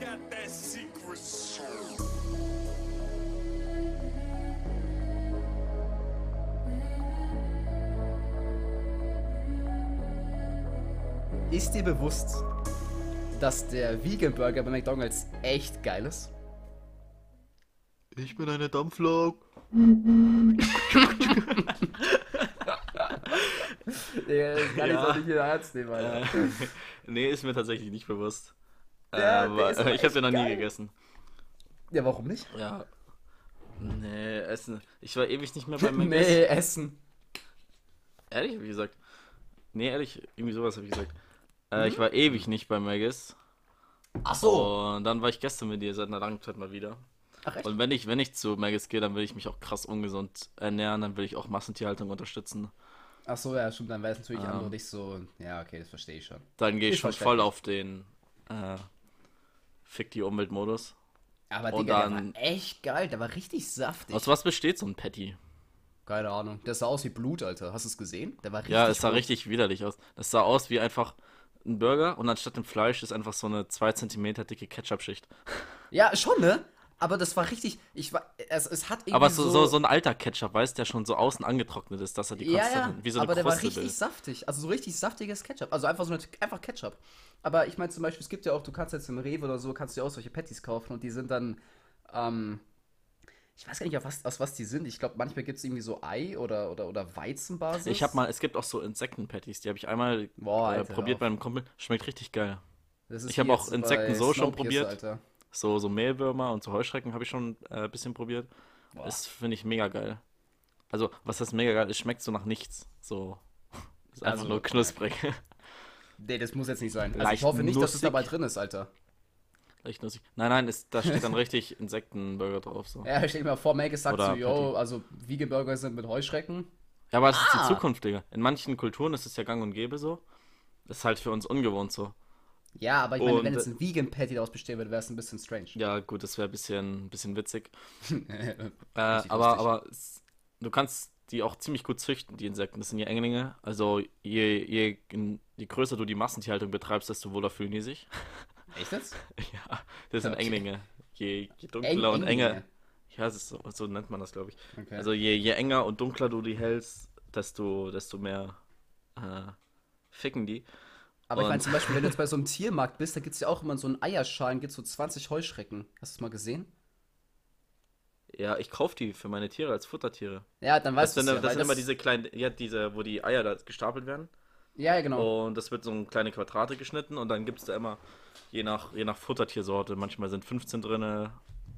got that secret soul. Ist dir bewusst, dass der Vegan Burger bei McDonalds echt geil ist? Ich bin eine Dampflok. Ja, das kann ich Ja. doch nicht in Herz nehmen, Alter. Nee, ist mir tatsächlich nicht bewusst. Äh, Ja, aber ich habe den noch nie geil. gegessen. Ja, warum nicht? Ja. Nee, Essen. Ich war ewig nicht mehr bei Mac. nee, Essen. Ehrlich, ich gesagt. Nee, ehrlich, irgendwie sowas habe ich gesagt. Äh, Mhm. Ich war ewig nicht bei Maggis. Ach so. Und dann war ich gestern mit dir seit einer langen Zeit mal wieder. Ach echt? Und wenn ich, wenn ich zu Maggis gehe, dann will ich mich auch krass ungesund ernähren, dann will ich auch Massentierhaltung unterstützen. Ach so, ja, stimmt, dann es natürlich Ähm. andere nicht so. Ja, okay, das verstehe ich schon. Dann gehe ich Ist schon voll auf den äh, Fick die Umwelt-Modus. Aber Und Digga, der dann- war echt geil, der war richtig saftig. Aus was besteht so ein Patty? Keine Ahnung. Der sah aus wie Blut, Alter. Hast du es gesehen? Der war richtig. Ja, es sah rot. richtig widerlich aus. Das sah aus wie einfach ein Burger und anstatt dem Fleisch ist einfach so eine 2 cm dicke Ketchup-Schicht. Ja, schon, ne? Aber das war richtig. Ich war. Es, es hat irgendwie. Aber so, so, so ein alter Ketchup, weißt du, der schon so außen angetrocknet ist, dass er die ja, Konsistenz- ja, wie so eine aber der war Kruste richtig bildet. saftig. Also so richtig saftiges Ketchup. Also einfach so eine, einfach Ketchup. Aber ich meine zum Beispiel, es gibt ja auch, du kannst jetzt im Rewe oder so, kannst du ja auch solche Patties kaufen und die sind dann, ähm, ich weiß gar nicht, was, aus was die sind. Ich glaube, manchmal gibt es irgendwie so Ei oder, oder, oder Weizenbasis. Ich habe mal, es gibt auch so Insekten-Patties, die habe ich einmal Boah, äh, Alter, probiert auf. bei einem Kumpel. Schmeckt richtig geil. Ich hab wie auch Insekten so schon probiert. Alter. So, so Mehlwürmer und so Heuschrecken habe ich schon äh, ein bisschen probiert. Boah. Das finde ich mega geil. Also, was heißt mega geil? Es schmeckt so nach nichts. So. Ist einfach Also, nur knusprig. Nee, das muss jetzt nicht sein. Also ich hoffe nicht, dass es nussig. dabei drin ist, Alter. Leicht nussig. Nein, nein, ist, da steht dann richtig Insektenburger drauf. So. Ja, stell dir mal vor, Meg sagt Oder so, yo, also Vegan-Burger sind mit Heuschrecken. Ja, aber das ist Ah. die Zukunft, Digga. In manchen Kulturen ist es ja gang und gäbe so. Das ist halt für uns ungewohnt so. Ja, aber ich meine, Und, wenn jetzt äh, ein Vegan-Patty daraus bestehen würde, wäre es ein bisschen strange. Ja, gut, das wäre ein bisschen, bisschen witzig. Äh, aber aber du kannst die auch ziemlich gut züchten, die Insekten. Das sind ja Englinge. Also je, je, je größer du die Massentierhaltung betreibst, desto wohler fühlen die sich. Echt jetzt? ja, das sind Okay. Englinge. Je, je Eng- dunkler und Englinge. enger. Ja, so, so nennt man das, glaube ich. Okay. Also je, je enger und dunkler du die hältst, desto, desto mehr äh, ficken die. Aber ich meine und- zum Beispiel, wenn du jetzt bei so einem Tiermarkt bist, da gibt es ja auch immer so einen Eierschalen, gibt so 20 Heuschrecken. Hast du es mal gesehen? Ja, ich kaufe die für meine Tiere als Futtertiere. Ja, dann Das weißt du sind, ja, das sind immer diese kleinen, ja, diese, wo die Eier da gestapelt werden. Ja, ja, genau. Und das wird so in kleine Quadrate geschnitten und dann gibt es da immer, je nach, je nach Futtertiersorte, manchmal sind 15 drinne,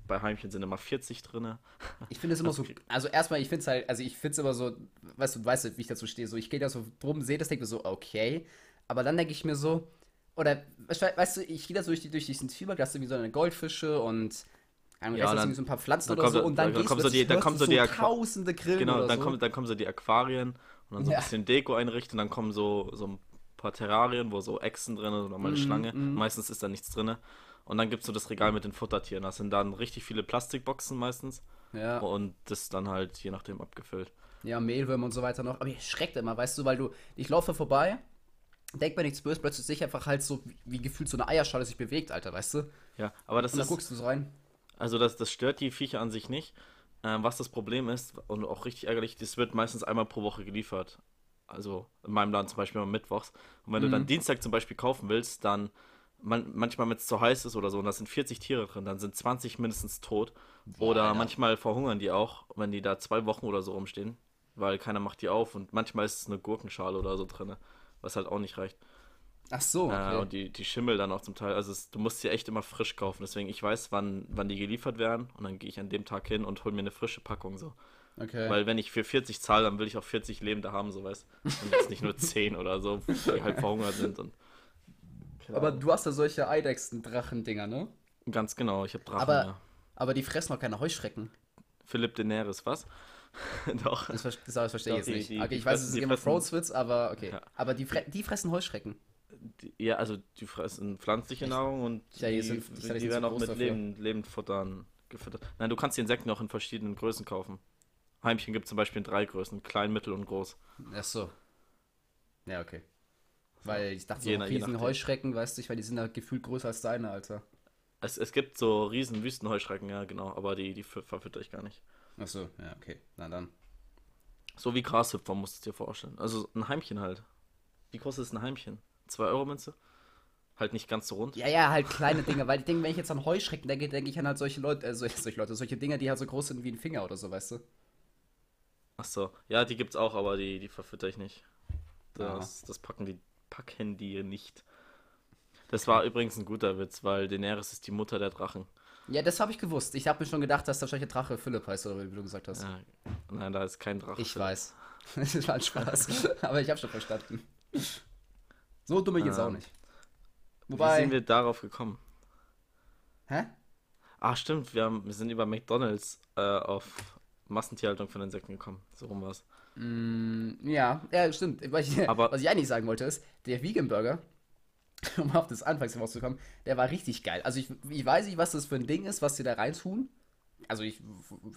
bei Heimchen sind immer 40 drinne. Ich finde es immer so, also erstmal, ich finde es halt, also ich finde es immer so, weißt du, du weißt, wie ich dazu stehe, so, ich gehe da so drum, sehe das, denke mir so, okay, aber dann denke ich mir so, oder, we- weißt du, ich gehe da so durch, die, durch diesen Tiermarkt, da hast du irgendwie so eine Goldfische und, Ja, rechts dann- so ein paar Pflanzen dann oder so und dann, dann du so die- dann kommen so die Aqua- tausende Grillen Genau, dann, so. kommen, dann kommen so die Aquarien und dann so Ja. ein bisschen Deko einrichten, dann kommen so, so ein paar Terrarien, wo so Echsen drin sind oder mal eine Mhm, Schlange. mhm. Meistens ist da nichts drin. Und dann gibt es so das Regal mit den Futtertieren. Das sind dann richtig viele Plastikboxen meistens. ja. Und das dann halt je nachdem abgefüllt. Ja, Mehlwürmer und so weiter noch. Aber ich schreckt immer, weißt du, weil du, ich laufe vorbei, denk mir nichts böse, plötzlich sehe ich einfach halt so, wie, gefühlt so eine Eierschale sich bewegt, Alter, weißt du? Ja, aber das Und dann ist. guckst du so rein. Also das, das stört die Viecher an sich nicht. Ähm, was das Problem ist, und auch richtig ärgerlich, das wird meistens einmal pro Woche geliefert. Also in meinem Laden zum Beispiel immer mittwochs. Und wenn du dann Mhm. Dienstag zum Beispiel kaufen willst, dann man, manchmal, wenn es zu heiß ist oder so, und da sind 40 Tiere drin, dann sind 20 mindestens tot. oder Alter. manchmal verhungern die auch, wenn die da zwei Wochen oder so rumstehen. Weil keiner macht die auf und manchmal ist es eine Gurkenschale oder so drin, was halt auch nicht reicht. Ach so, okay. Äh, und die, die Schimmel dann auch zum Teil. Also es, du musst sie echt immer frisch kaufen. Deswegen, ich weiß, wann, wann die geliefert werden. Und dann gehe ich an dem Tag hin und hole mir eine frische Packung so. okay. Weil wenn ich für 40 zahle, dann will ich auch 40 Lebende haben, so weißt Und jetzt nicht nur 10 oder so, die halt verhungert sind. Und Aber du hast ja solche Eidechsen-Drachen-Dinger, ne? ganz genau, ich habe Drachen. Aber, ja. aber die fressen doch keine Heuschrecken. Philipp Daenerys, was? Doch. Das, das, das verstehe ich jetzt nicht. die- okay, die ich weiß, es ist die ein Game of fressen- Thrones Witz, aber okay. Ja. Aber die, fre die fressen Heuschrecken. Die, ja, also die fressen pflanzliche Echt? Nahrung und Ja, die sind- die werden auch mit. Lebend, Lebendfuttern gefüttert. Nein, du kannst die Insekten auch in verschiedenen Größen kaufen. Heimchen gibt zum Beispiel in drei Größen, klein, mittel und groß. Ach so. Ja, okay. Weil ich dachte, so Je riesen. Heuschrecken, weißt du, weil die sind da gefühlt größer als deine, Alter. Es, es gibt so riesen Wüstenheuschrecken, ja, genau, aber die, die ver- verfütter ich gar nicht. Achso, ja, okay. Na dann. So wie Grashüpfer musst du dir vorstellen. Also ein Heimchen halt. Wie kostet es ein Heimchen? 2 Euro Münze? Halt nicht ganz so rund. Ja, ja, halt kleine Dinge, weil ich denke, wenn ich jetzt an Heuschrecken denke, denke ich an halt solche Leute, äh, solche, solche Leute, solche Dinge, die halt so groß sind wie ein Finger oder so, weißt du? Ach so. Ja, die gibt's auch, aber die, die verfütter ich nicht. Das, das packen die packen die nicht. Das war übrigens ein guter Witz, weil Daenerys ist die Mutter der Drachen. Ja, das habe ich gewusst. Ich habe mir schon gedacht, dass der wahrscheinlich Drache Philipp heißt, oder wie du gesagt hast. Ja, nein, da ist kein Drache. Ich weiß. Das war ein Spaß. Aber ich habe schon verstanden. So dumm ich jetzt Ähm, auch nicht. Wie Wobei. sind wir darauf gekommen? hä? Ah, stimmt, wir, haben, wir sind über McDonalds äh, auf Massentierhaltung von Insekten gekommen. So rum war's. Mm, ja, ja, stimmt. Was ich, Aber- was ich eigentlich sagen wollte ist, der Vegan Burger, um auf das Anfangsthema rauszukommen, der war richtig geil. Also ich, ich weiß nicht, was das für ein Ding ist, was sie da reintun. Also ich,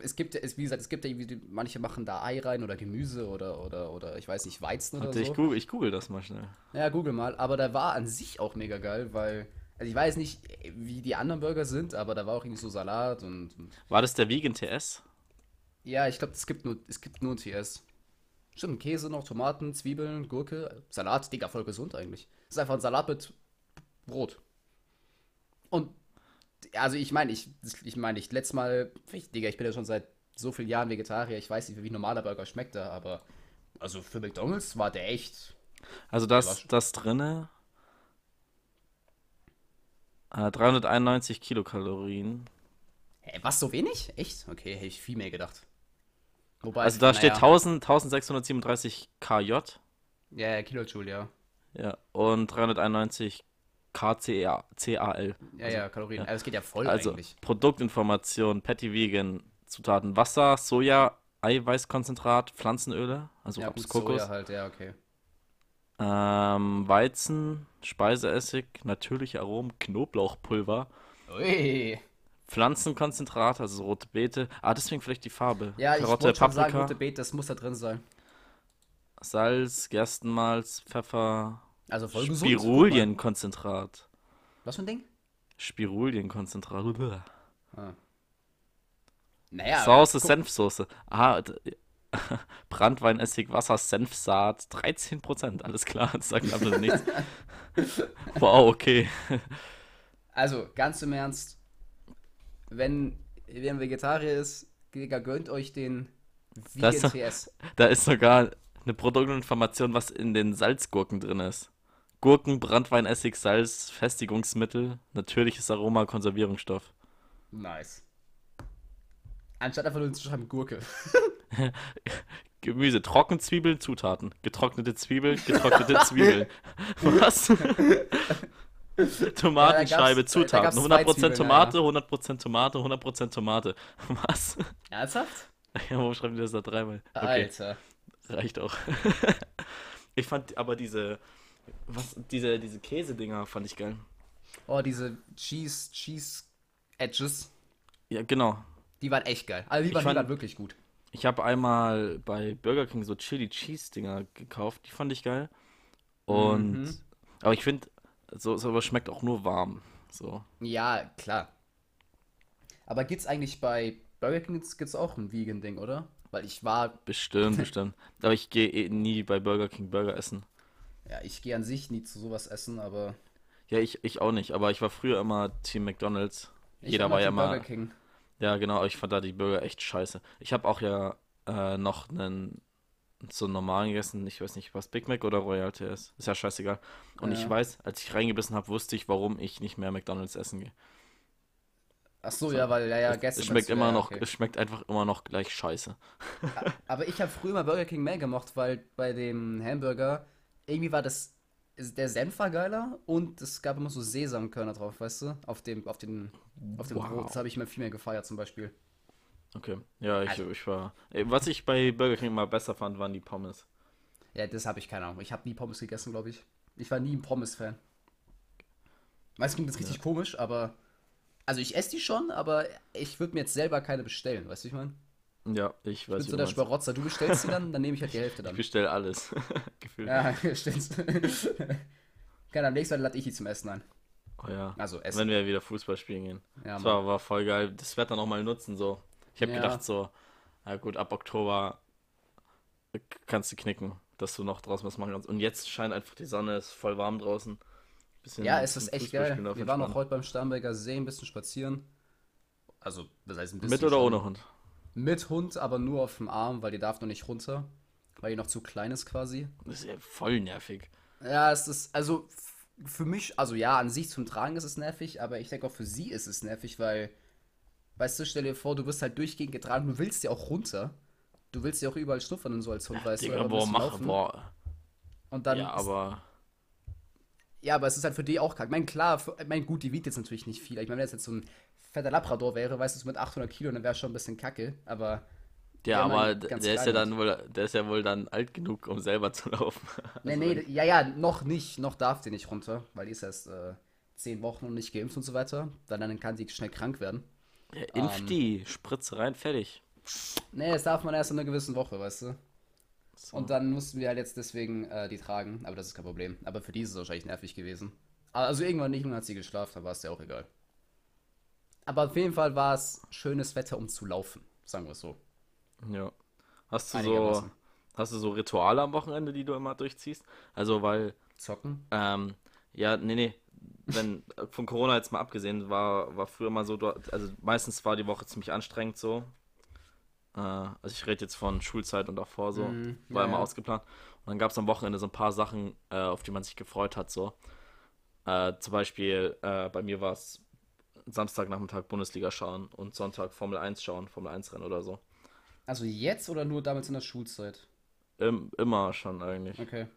es gibt, es, wie gesagt, es gibt ja irgendwie, manche machen da Ei rein oder Gemüse oder, oder, oder ich weiß nicht, Weizen oder Warte, so. ich, google, ich google das mal schnell. Ja, google mal. Aber der war an sich auch mega geil, weil, also ich weiß nicht, wie die anderen Burger sind, aber da war auch irgendwie so Salat und, War das der Vegan TS? ja, ich glaube, es gibt nur, es gibt nur TS. Stimmt, Käse noch, Tomaten, Zwiebeln, Gurke, Salat, Digga, voll gesund eigentlich. Ist einfach ein Salat mit Brot. Und, also ich meine, ich, ich meine, ich, letztes Mal, ich, Digga, ich bin ja schon seit so vielen Jahren Vegetarier, ich weiß nicht, wie ein normaler Burger schmeckt da, aber, also für McDonalds war der echt, Also das, das drinne. Äh, 391 Kilokalorien. hä, was, so wenig? Echt? Okay, hätte ich viel mehr gedacht. Wobei, Also da steht naja, 1000, 1637 KJ. Ja, ja, Kilojoule, ja. Ja. Und 391 KCAL. Ja, ja, Kalorien. Also, es geht ja voll Also eigentlich. Produktinformation, Patty Vegan, Zutaten Wasser, Soja, Eiweißkonzentrat, Pflanzenöle, also Ja, gut, Kokos, Soja halt, ja, okay. ähm, Weizen, Speiseessig, natürliche Aromen, Knoblauchpulver, Ui. Pflanzenkonzentrat, also rote Beete. Ah, deswegen vielleicht die Farbe. Ja, ich Karotte, wollte schon sagen, Paprika, rote Beet, das muss da drin sein. Salz, Gerstenmalz, Pfeffer, Also voll gesund. Spirulienkonzentrat. Was für ein Ding? Spirulienkonzentrat. Uah. Naja. Sauce, Senfsoße. Ah, d- Brandwein, Essig, Wasser, Senfsaat, 13%. Alles klar, das sagt aber nichts. Wow, okay. Also, ganz im Ernst, wenn wer ein Vegetarier ist, Digga, gönnt euch den Das- Vegan TS. Da ist sogar eine Produktinformation, was in den Salzgurken drin ist. Gurken, Brandwein, Essig, Salz, Festigungsmittel, natürliches Aroma, Konservierungsstoff. Nice. Anstatt einfach nur zu schreiben Gurke. Gemüse, Trockenzwiebeln, Zutaten. Getrocknete Zwiebeln, getrocknete Zwiebeln. Was? Tomatenscheibe, gab's Zutaten. zwei 100% Zwiebeln, Tomate, 100% Tomate, 100% Tomate. Was? Ernsthaft? Ja, warum schreiben die das da dreimal? Okay, Alter. Reicht auch. ich fand aber diese, was, diese, diese Käsedinger fand ich geil. Oh, diese Cheese, Cheese Edges, Ja, genau. die waren echt geil. Also die waren, die fand- waren wirklich gut. Ich habe einmal bei Burger King so Chili Cheese Dinger gekauft, die fand ich geil. Und, Mhm. aber ich finde, so, sowas schmeckt auch nur warm. So. Ja, klar. Aber gibt's eigentlich bei Burger King gibt's, gibt's auch ein Vegan-Ding, oder? Weil ich war, Bestimmt, bestimmt. Aber ich gehe eh nie bei Burger King Burger essen. ja, ich gehe an sich nie zu sowas essen, aber Ja, ich, ich auch nicht, aber ich war früher immer Team McDonalds. ich Jeder war ja immer. Burger King. Ja, genau, ich fand da die Burger echt scheiße. Ich habe auch ja äh, noch einen so normalen gegessen, ich weiß nicht, was Big Mac oder Royal TS. Ist ja scheißegal. Und ich Ja. weiß, als ich reingebissen habe, wusste ich, warum ich nicht mehr McDonalds essen gehe. Ach so, ja, weil ja, ja, es, gestern. es schmeckt ja, immer ja, noch, okay. es schmeckt einfach immer noch gleich scheiße. Aber ich habe früher mal Burger King mehr gemocht, weil bei dem Hamburger irgendwie war das der Senf war geiler und es gab immer so Sesamkörner drauf, weißt du? Auf dem, auf den, auf dem Wow. Brot. Das habe ich mir viel mehr gefeiert zum Beispiel. Okay, ja, ich, Also- ich war. Was ich bei Burger King immer besser fand, waren die Pommes. Ja, das habe ich keine Ahnung. Ich habe nie Pommes gegessen, glaube ich. Ich war nie ein Pommes-Fan. Weiß klingt jetzt richtig komisch, aber. Also ich esse die schon, aber ich würde mir jetzt selber keine bestellen, weißt du, ich meine? Ja, ich Ich weiß bin so der. Schmarotzer. Du bestellst die dann, dann nehme ich halt die Hälfte Ich dann. bestell alles. Gefühlt. Ja, stimmt's. Keine Ahnung, nächstes Mal lade ich die zum Essen ein. Oh ja. Also Essen. Wenn wir wieder Fußball spielen gehen. Ja, das war, war voll geil. Das Wetter noch mal nutzen so. Ich habe Ja. gedacht so, na gut, ab Oktober kannst du knicken, dass du noch draußen was machen kannst. Und jetzt scheint einfach die Sonne, ist voll warm draußen. Bisschen Ja, es ist echt geil. Wir waren auch heute beim Starnberger See ein bisschen spazieren. Also, das heißt ein bisschen. Mit oder schon. ohne Hund? Mit Hund, aber nur auf dem Arm, weil die darf noch nicht runter. Weil die noch zu klein ist quasi. Das ist ja voll nervig. Ja, es ist, also für mich, also ja, an sich zum Tragen ist es nervig, aber ich denke auch für sie ist es nervig, weil, weißt du, stell dir vor, du wirst halt durchgehend getragen, du willst ja auch runter. Du willst ja auch überall schnuppern und so als Hund, weißt du. Digga, aber boah, du mach, laufen. boah. Und dann Ja, ist, aber Ja, aber es ist halt für die auch kacke. Ich meine, klar, für, ich meine, gut, die wiegt jetzt natürlich nicht viel. Ich meine, wenn das jetzt so ein fetter Labrador wäre, weißt du, so mit 800 Kilo, dann wäre schon ein bisschen kacke. Aber, ja, aber der ist ja dann wohl, der ist ja wohl dann alt genug, um selber zu laufen. nee, nee, ja, ja, noch nicht. Noch darf die nicht runter, weil die ist erst äh, 10 Wochen und nicht geimpft und so weiter. Dann, dann kann sie schnell krank werden. Ja, impf Ähm. die, Spritze rein, fertig. Nee, das darf man erst in einer gewissen Woche, weißt du. So. Und dann mussten wir halt jetzt deswegen äh, die tragen, aber das ist kein Problem. Aber für die ist es wahrscheinlich nervig gewesen. Also irgendwann nicht, und hat sie geschlafen, da war es ja auch egal. Aber auf jeden Fall war es schönes Wetter, um zu laufen, sagen wir es so. Ja. Hast du so, hast du so Rituale am Wochenende, die du immer durchziehst? Also, weil, Zocken? ähm, ja, nee, nee, wenn, von Corona jetzt mal abgesehen, war, war früher mal so, also meistens war die Woche ziemlich anstrengend so. Äh, also ich rede jetzt von Schulzeit und davor so, Mhm, war ja, immer ja. ausgeplant. Und dann gab es am Wochenende so ein paar Sachen, äh, auf die man sich gefreut hat, so. Äh, zum Beispiel, äh, bei mir war es Samstagnachmittag Bundesliga schauen und Sonntag Formel 1 schauen, Formel 1 Rennen oder so. Also jetzt oder nur damals in der Schulzeit? Im, immer schon eigentlich. Okay.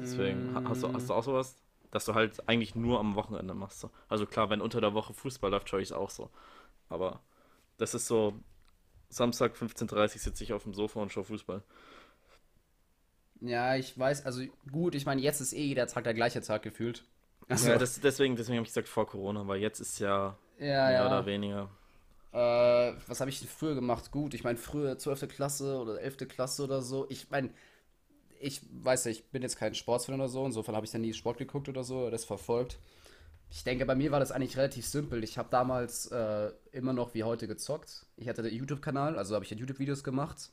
Deswegen, ha- hast du, Mm. hast du auch sowas? Dass du halt eigentlich nur am Wochenende machst. So. Also klar, wenn unter der Woche Fußball läuft, schaue ich es auch so. Aber das ist so, Samstag 15.30 Uhr sitze ich auf dem Sofa und schaue Fußball. Ja, ich weiß, also gut, ich meine, jetzt ist eh jeder Tag der gleiche Tag gefühlt. Also, Ja, das, deswegen deswegen habe ich gesagt vor Corona, weil jetzt ist ja ja, mehr ja. oder weniger. Äh, was habe ich denn früher gemacht? Gut, ich meine, früher 12. Klasse oder 11. Klasse oder so. Ich meine, ich weiß ja, ich bin jetzt kein Sportsfan oder so, insofern habe ich dann nie Sport geguckt oder so, oder das verfolgt. Ich denke, bei mir war das eigentlich relativ simpel. Ich habe damals äh, immer noch wie heute gezockt. Ich hatte den YouTube-Kanal, also habe ich halt YouTube-Videos gemacht.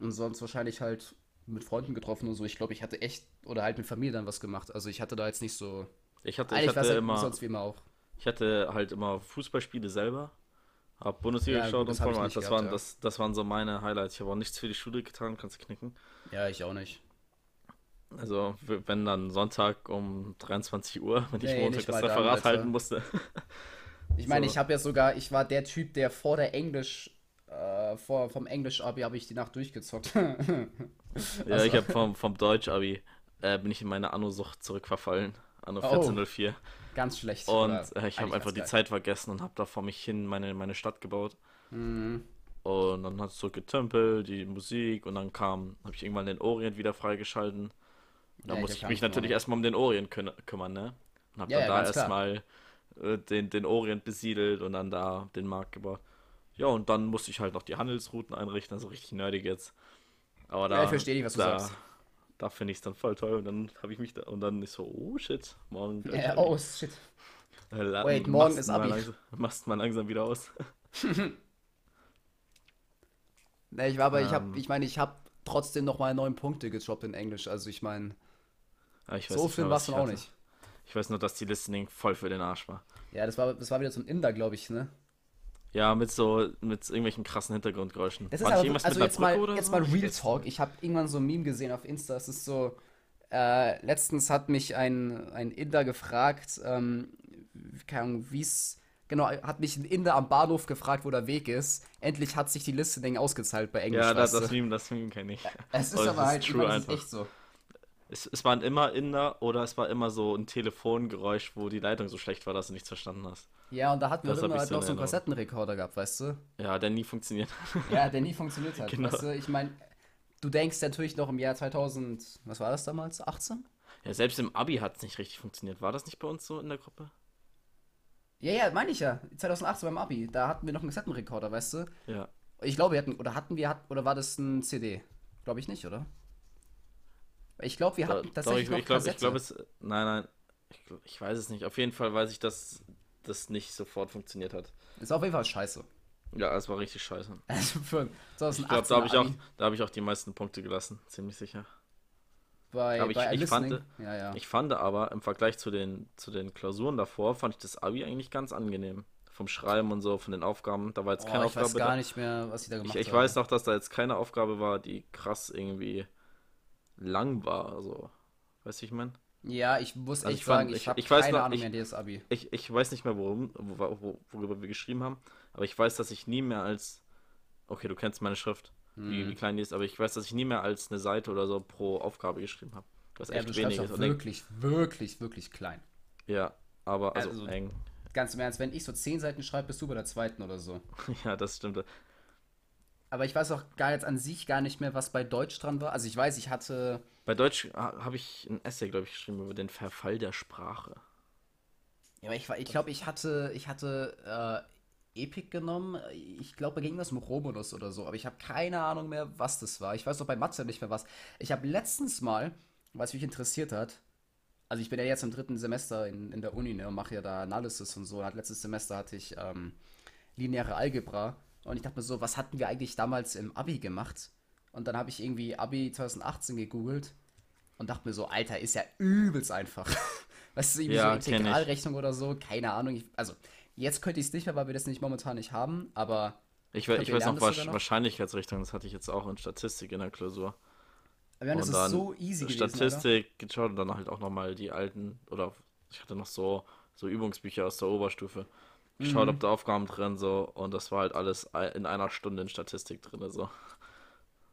Und sonst wahrscheinlich halt mit Freunden getroffen und so. Ich glaube, ich hatte echt, oder halt mit Familie dann was gemacht. Also ich hatte da jetzt nicht so. Ich hatte, ich Eigentlich hatte halt immer, sonst wie immer auch. ich hatte halt immer Fußballspiele selber. Hab Bundesliga Ja, geschaut gut, das und hab ich Formel nicht 1. Das, gehabt, waren, ja. das, das waren so meine Highlights. Ich habe auch nichts für die Schule getan, kannst du knicken. Ja, ich auch nicht. Also, wenn dann Sonntag um 23 Uhr, wenn ich Nee, Montag nicht das dann, Referat Alter. halten musste. Ich meine, So. ich habe ja sogar, ich war der Typ, der vor der Englisch, äh, vor, vom Englisch-Abi habe ich die Nacht durchgezockt. Ja, Also- ich habe vom, vom Deutsch-Abi äh, bin ich in meine Anno-Sucht zurückverfallen. Anno Oh. 1404. Ganz schlecht. Und äh, ich habe einfach die geil. Zeit vergessen und habe da vor mich hin meine, meine Stadt gebaut. Mhm. Und dann hat es so getempelt, die Musik und dann kam, habe ich irgendwann den Orient wieder freigeschalten. Da Ja, hab ich mich natürlich erstmal um den Orient kü kümmern, ne? Und habe Ja, dann ja, da erstmal äh, den, den Orient besiedelt und dann da den Markt gebaut. Ja, und dann musste ich halt noch die Handelsrouten einrichten, also richtig nerdig jetzt. Aber da, Ja, ich verstehe nicht, was du da, sagst. Da finde ich es dann voll toll und dann habe ich mich da, und dann ist so, oh shit, morgen. Äh, oh, shit. Äh, wait, morgen ist Abi. Langsam, machst mal langsam wieder aus. Ne, ich war aber, ich habe, Ähm. ich meine, ich habe trotzdem noch mal neun Punkte gedroppt in Englisch. Also ich meine, ich weiß so viel mehr, war es dann auch hatte. nicht. Ich weiß nur, dass die Listening voll für den Arsch war. Ja, das war, das war wieder so ein Inder, glaube ich, ne? Ja, mit so, mit irgendwelchen krassen Hintergrundgeräuschen. Das ist War aber, irgendwas also mit jetzt mal, jetzt so? mal Real Talk. Ich habe irgendwann so ein Meme gesehen auf Insta. Es ist so, äh, letztens hat mich ein, ein Inder gefragt, ähm, keine Ahnung, wie es, genau, hat mich ein Inder am Bahnhof gefragt, wo der Weg ist. Endlich hat sich die Listening ausgezahlt bei Englisch, Ja, das, das? Meme, das Meme kenne ich. Es ist aber halt, true einfach. echt so. Es, es waren immer Inder oder es war immer so ein Telefongeräusch, wo die Leitung so schlecht war, dass du nichts verstanden hast. Ja, und da hatten wir immer halt so noch so einen. Kassettenrekorder gehabt, weißt du? Ja, der nie funktioniert. Ja, der nie funktioniert hat. Genau. Weißt du, ich meine, du denkst natürlich noch im Jahr 2000, was war das damals? 18? Ja, selbst im Abi hat es nicht richtig funktioniert. War das nicht bei uns so in der Gruppe? Ja, ja, meine ich ja. 2018 beim Abi. Da hatten wir noch einen Kassettenrekorder, weißt du? Ja. Ich glaube, wir hatten, oder hatten wir, hat, oder war das ein CD? Glaube ich nicht, oder? Ich glaube, wir Da, hatten doch, tatsächlich ich noch ich glaube, ich Kassette. glaub, es. Nein, nein. Ich, ich weiß es nicht. Auf jeden Fall weiß ich, dass das nicht sofort funktioniert hat. Ist auf jeden Fall scheiße. Ja, es war richtig scheiße. Also für ein Ich glaube, 2018 da habe ich, auch, da hab ich auch die meisten Punkte gelassen, ziemlich sicher. Bei, aber ich- bei ich fand- ja, ja. Ich fand aber im Vergleich zu den, zu den Klausuren davor, fand ich das Abi eigentlich ganz angenehm. Vom Schreiben und so, von den Aufgaben. Da war jetzt oh, keine ich weiß Aufgabe. gar da. nicht mehr, was ich da gemacht Ich, ich habe. weiß noch, dass da jetzt keine Aufgabe war, die krass irgendwie lang war. Also, weißt du, ich meine? Ja, ich muss Also echt ich fand- sagen, ich, ich- habe ich weiß keine noch, Ahnung ich- mehr, dieses Abi. Ich, ich weiß nicht mehr, worum, wo, wo, worüber wir geschrieben haben, aber ich weiß, dass ich nie mehr als. Okay, du kennst meine Schrift, wie, Mhm. wie klein die ist, aber ich weiß, dass ich nie mehr als eine Seite oder so pro Aufgabe geschrieben habe. Was Ja, echt du wenig ist. wirklich, wirklich, wirklich klein. ja, aber also, Also- eng. Ganz im Ernst, wenn ich so 10 Seiten schreibe, bist du bei der zweiten oder so. Ja, das stimmt. Aber ich weiß auch gar jetzt an sich gar nicht mehr, was bei Deutsch dran war. Also ich weiß, ich hatte. Bei Deutsch ha- habe ich ein Essay, glaube ich, geschrieben über den Verfall der Sprache. Ja, aber ich, war- ich glaube, ich hatte, ich hatte äh, Epic genommen. Ich glaube, ging das mit Romulus oder so. Aber ich habe keine Ahnung mehr, was das war. Ich weiß auch bei Mathe nicht mehr was. Ich habe letztens mal, was mich interessiert hat, also ich bin ja jetzt im dritten Semester in, in der Uni ne, und mache ja da Analysis und so. Hat letztes Semester hatte ich ähm, lineare Algebra. Und ich dachte mir so, was hatten wir eigentlich damals im Abi gemacht? Und dann habe ich irgendwie Abi 2018 gegoogelt und dachte mir so, Alter, ist ja übelst einfach. Weißt du, irgendwie Ja, so. Integralrechnung oder so, keine Ahnung. Ich, also, jetzt könnte ich es nicht mehr, weil wir das nicht momentan nicht haben, aber Ich, we- ich wir weiß noch, noch. Wahrscheinlichkeitsrechnung, das hatte ich jetzt auch in Statistik in der Klausur. wir haben das ist so easy gewesen. Statistik geschaut und dann halt auch nochmal die alten, oder ich hatte noch so, so Übungsbücher aus der Oberstufe. Geschaut, Mhm. ob da Aufgaben drin so und das war halt alles in einer Stunde in Statistik drin. So.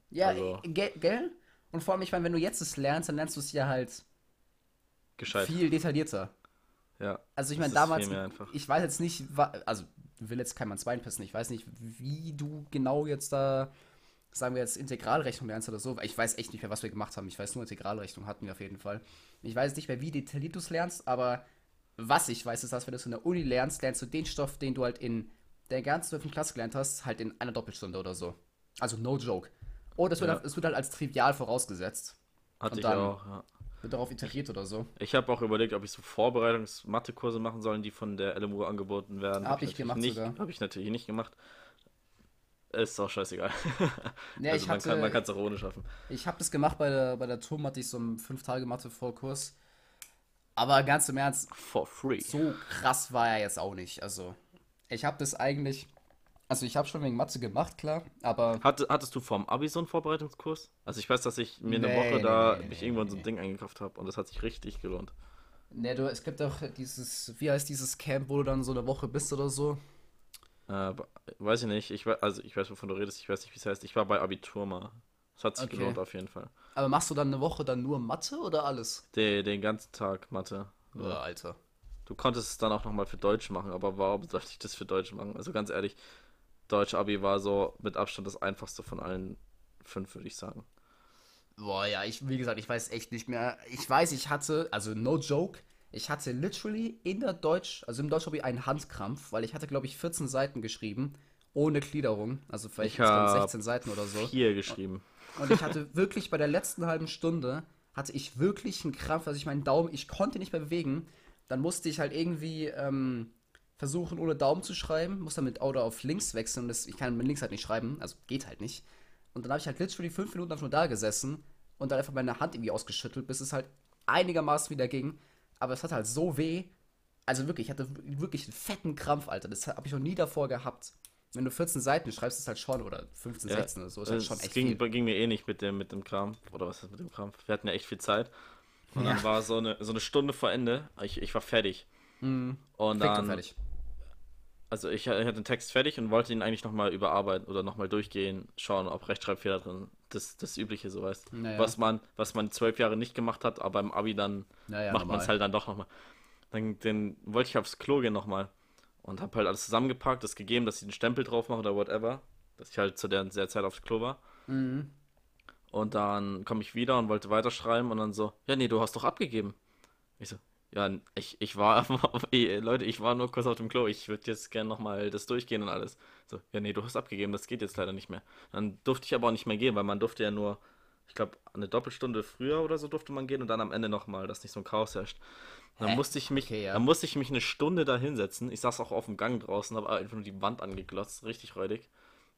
Ja, also- ge gell? Und vor allem, ich meine, wenn du jetzt es lernst, dann lernst du es ja halt Gescheit. viel detaillierter. Ja. Also ich meine, damals, ich weiß jetzt nicht, also will jetzt kein Manns Bein pissen, ich weiß nicht, wie du genau jetzt da, sagen wir jetzt Integralrechnung lernst oder so. Ich weiß echt nicht mehr, was wir gemacht haben. Ich weiß nur, Integralrechnung hatten wir auf jeden Fall. Ich weiß nicht mehr, wie detailliert du es lernst, aber was ich weiß, ist, dass wenn du es in der Uni lernst, lernst du den Stoff, den du halt in der ganzen 12. Klasse gelernt hast, halt in einer Doppelstunde oder so. Also no joke. Oder es wird, Ja. halt- es wird halt als trivial vorausgesetzt. Hatte und ich dann- auch, ja. Wird darauf iteriert oder so. Ich habe auch überlegt, ob ich so Vorbereitungs-Mathe-Kurse machen soll, die von der LMU angeboten werden. Hab ich gemacht nicht, sogar. Habe ich natürlich nicht gemacht. Ist auch scheißegal. Ja, also hatte, kann man kann es auch ohne schaffen. Ich habe das gemacht bei der, bei der TUM, hatte ich so einen 5-Tage-Mathe-Vorkurs. Aber ganz im Ernst, For free. so krass war er jetzt auch nicht. Also, ich habe das eigentlich. Also, ich habe schon wegen Mathe gemacht, klar, aber. Hatte, hattest du vorm Abi so einen Vorbereitungskurs? Also ich weiß, dass ich mir eine Nee, Woche nee, da nee, mich nee, so ein. Ding eingekauft habe und das hat sich richtig gelohnt. Ne, du, es gibt auch dieses. Wie heißt dieses Camp, wo du dann so eine Woche bist oder so? Äh, weiß ich nicht. Ich weiß, also ich weiß, wovon du redest. Ich weiß nicht, wie es heißt. Ich war bei Abitur mal. Das hat sich Okay. gelohnt auf jeden Fall. Aber machst du dann eine Woche dann nur Mathe oder alles? Den, den ganzen Tag Mathe. Ja, Alter. Du konntest es dann auch nochmal für Deutsch machen, aber warum sollte ich das für Deutsch machen? Also ganz ehrlich, Deutsch Abi war so mit Abstand das einfachste von allen fünf, würde ich sagen. Boah, ja, ich, wie gesagt, ich weiß echt nicht mehr. Ich weiß, ich hatte, also no joke, ich hatte literally in der Deutsch, also im Deutsch-Hobby einen Handkrampf, weil ich hatte, glaube ich, 14 Seiten geschrieben, ohne Gliederung, also vielleicht Ich insgesamt hab 16 Seiten oder so. Vier geschrieben. Und ich hatte wirklich bei der letzten halben Stunde, hatte ich wirklich einen Krampf, also ich meinen Daumen, ich konnte nicht mehr bewegen. Dann musste ich halt irgendwie ähm, versuchen, ohne Daumen zu schreiben, musste dann mit Auto auf links wechseln. Das, ich kann mit links halt nicht schreiben, also geht halt nicht. Und dann habe ich halt literally fünf Minuten einfach nur da gesessen und dann einfach meine Hand irgendwie ausgeschüttelt, bis es halt einigermaßen wieder ging. Aber es hat halt so weh. Also wirklich, ich hatte wirklich einen fetten Krampf, Alter. Das habe ich noch nie davor gehabt. Wenn du 14 Seiten schreibst, ist halt schon, oder 15, 16 oder so, ist halt es schon echt ging, viel. ging mir eh nicht mit dem, mit dem Krampf. Oder was ist mit dem Krampf? Wir hatten ja echt viel Zeit. Und dann Ja. war so eine, so eine Stunde vor Ende. Ich, ich war fertig. Mhm. Und doch dann, fertig. Also ich, ich hatte den Text fertig und wollte ihn eigentlich nochmal überarbeiten oder nochmal durchgehen, schauen, ob Rechtschreibfehler drin Das, das Übliche, so weißt Naja. was man Was man zwölf Jahre nicht gemacht hat, aber im Abi dann Naja, macht man es halt dann doch nochmal. Dann den wollte ich aufs Klo gehen nochmal. Und habe halt alles zusammengepackt, das gegeben, dass ich den Stempel drauf mache oder whatever. Dass ich halt zu der, der Zeit aufs Klo war. Mhm. Und dann komme ich wieder und wollte weiterschreiben und dann so, ja, nee, du hast doch abgegeben. Ich so, ja, ich, ich war, Ey, Leute, ich war nur kurz auf dem Klo, ich würde jetzt gerne nochmal das durchgehen und alles. So, ja, nee, du hast abgegeben, das geht jetzt leider nicht mehr. Dann durfte ich aber auch nicht mehr gehen, weil man durfte ja nur, Ich glaube, eine Doppelstunde früher oder so durfte man gehen und dann am Ende nochmal, dass nicht so ein Chaos herrscht. Dann Hä? musste ich mich, Okay, ja. dann musste ich mich eine Stunde da hinsetzen. Ich saß auch auf dem Gang draußen, habe einfach nur die Wand angeglotzt, richtig räudig.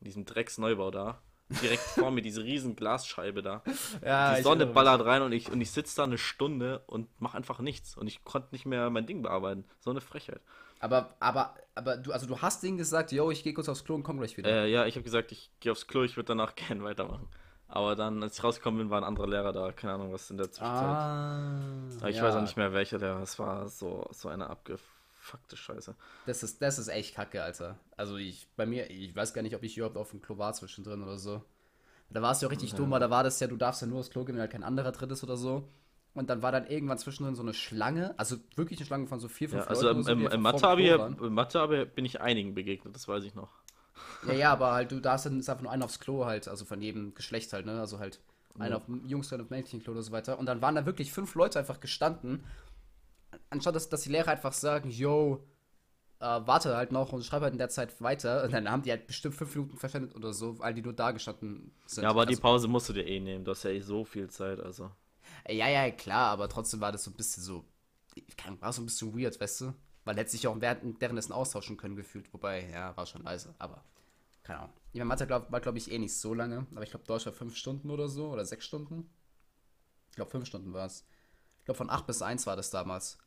In diesem Drecksneubau da. Direkt vor mir diese riesen Glasscheibe da. Ja, die Sonne ballert rein und ich, und ich sitze da eine Stunde und mache einfach nichts. Und ich konnte nicht mehr mein Ding bearbeiten. So eine Frechheit. Aber, aber, aber du, also du hast denen gesagt, yo, ich gehe kurz aufs Klo und komm gleich wieder. Äh, ja, ich habe gesagt, ich gehe aufs Klo, ich würde danach gerne weitermachen. Aber dann, als ich rausgekommen bin, war ein anderer Lehrer da. Keine Ahnung, was in der Zwischenzeit. ah, ich ja. weiß auch nicht mehr, welcher Lehrer. Es war so, so eine abgefuckte Scheiße. Das ist, das ist echt kacke, Alter. Also ich, bei mir, ich weiß gar nicht, ob ich überhaupt auf dem Klo war zwischendrin oder so. Da war es ja richtig dumm, weil da war das ja, du darfst ja nur aufs Klo gehen, wenn halt kein anderer drin ist oder so. Und dann war dann irgendwann zwischendrin so eine Schlange, also wirklich eine Schlange von so vier, fünf Ja, also Leuten. im, oder so, im, im im Mathe-Abi bin ich einigen begegnet, das weiß ich noch. Ja, ja, aber halt, du darfst dann ist einfach nur einer aufs Klo halt, also von jedem Geschlecht halt, ne? Also halt einer auf dem Jungs, einer auf dem Mädchenklo oder so weiter. Und dann waren da wirklich fünf Leute einfach gestanden, anstatt dass, dass die Lehrer einfach sagen, yo, äh, warte halt noch und schreib halt in der Zeit weiter. Und dann haben die halt bestimmt fünf Minuten verschwendet oder so, weil die nur da gestanden sind. Ja, aber die also, Pause musst du dir eh nehmen. Du hast ja eh so viel Zeit, also. Ja, ja, klar, aber trotzdem war das so ein bisschen so, keine Ahnung, war so ein bisschen weird, weißt du? Weil hätte sich auch während, währenddessen austauschen können gefühlt, wobei, ja, war schon leise, aber keine Ahnung. Ich meine, Mathe glaub, war, glaube ich, eh nicht so lange, aber ich glaube, Deutsch war fünf Stunden oder so, oder sechs Stunden. Ich glaube, fünf Stunden war es. Ich glaube, von acht bis eins war das damals.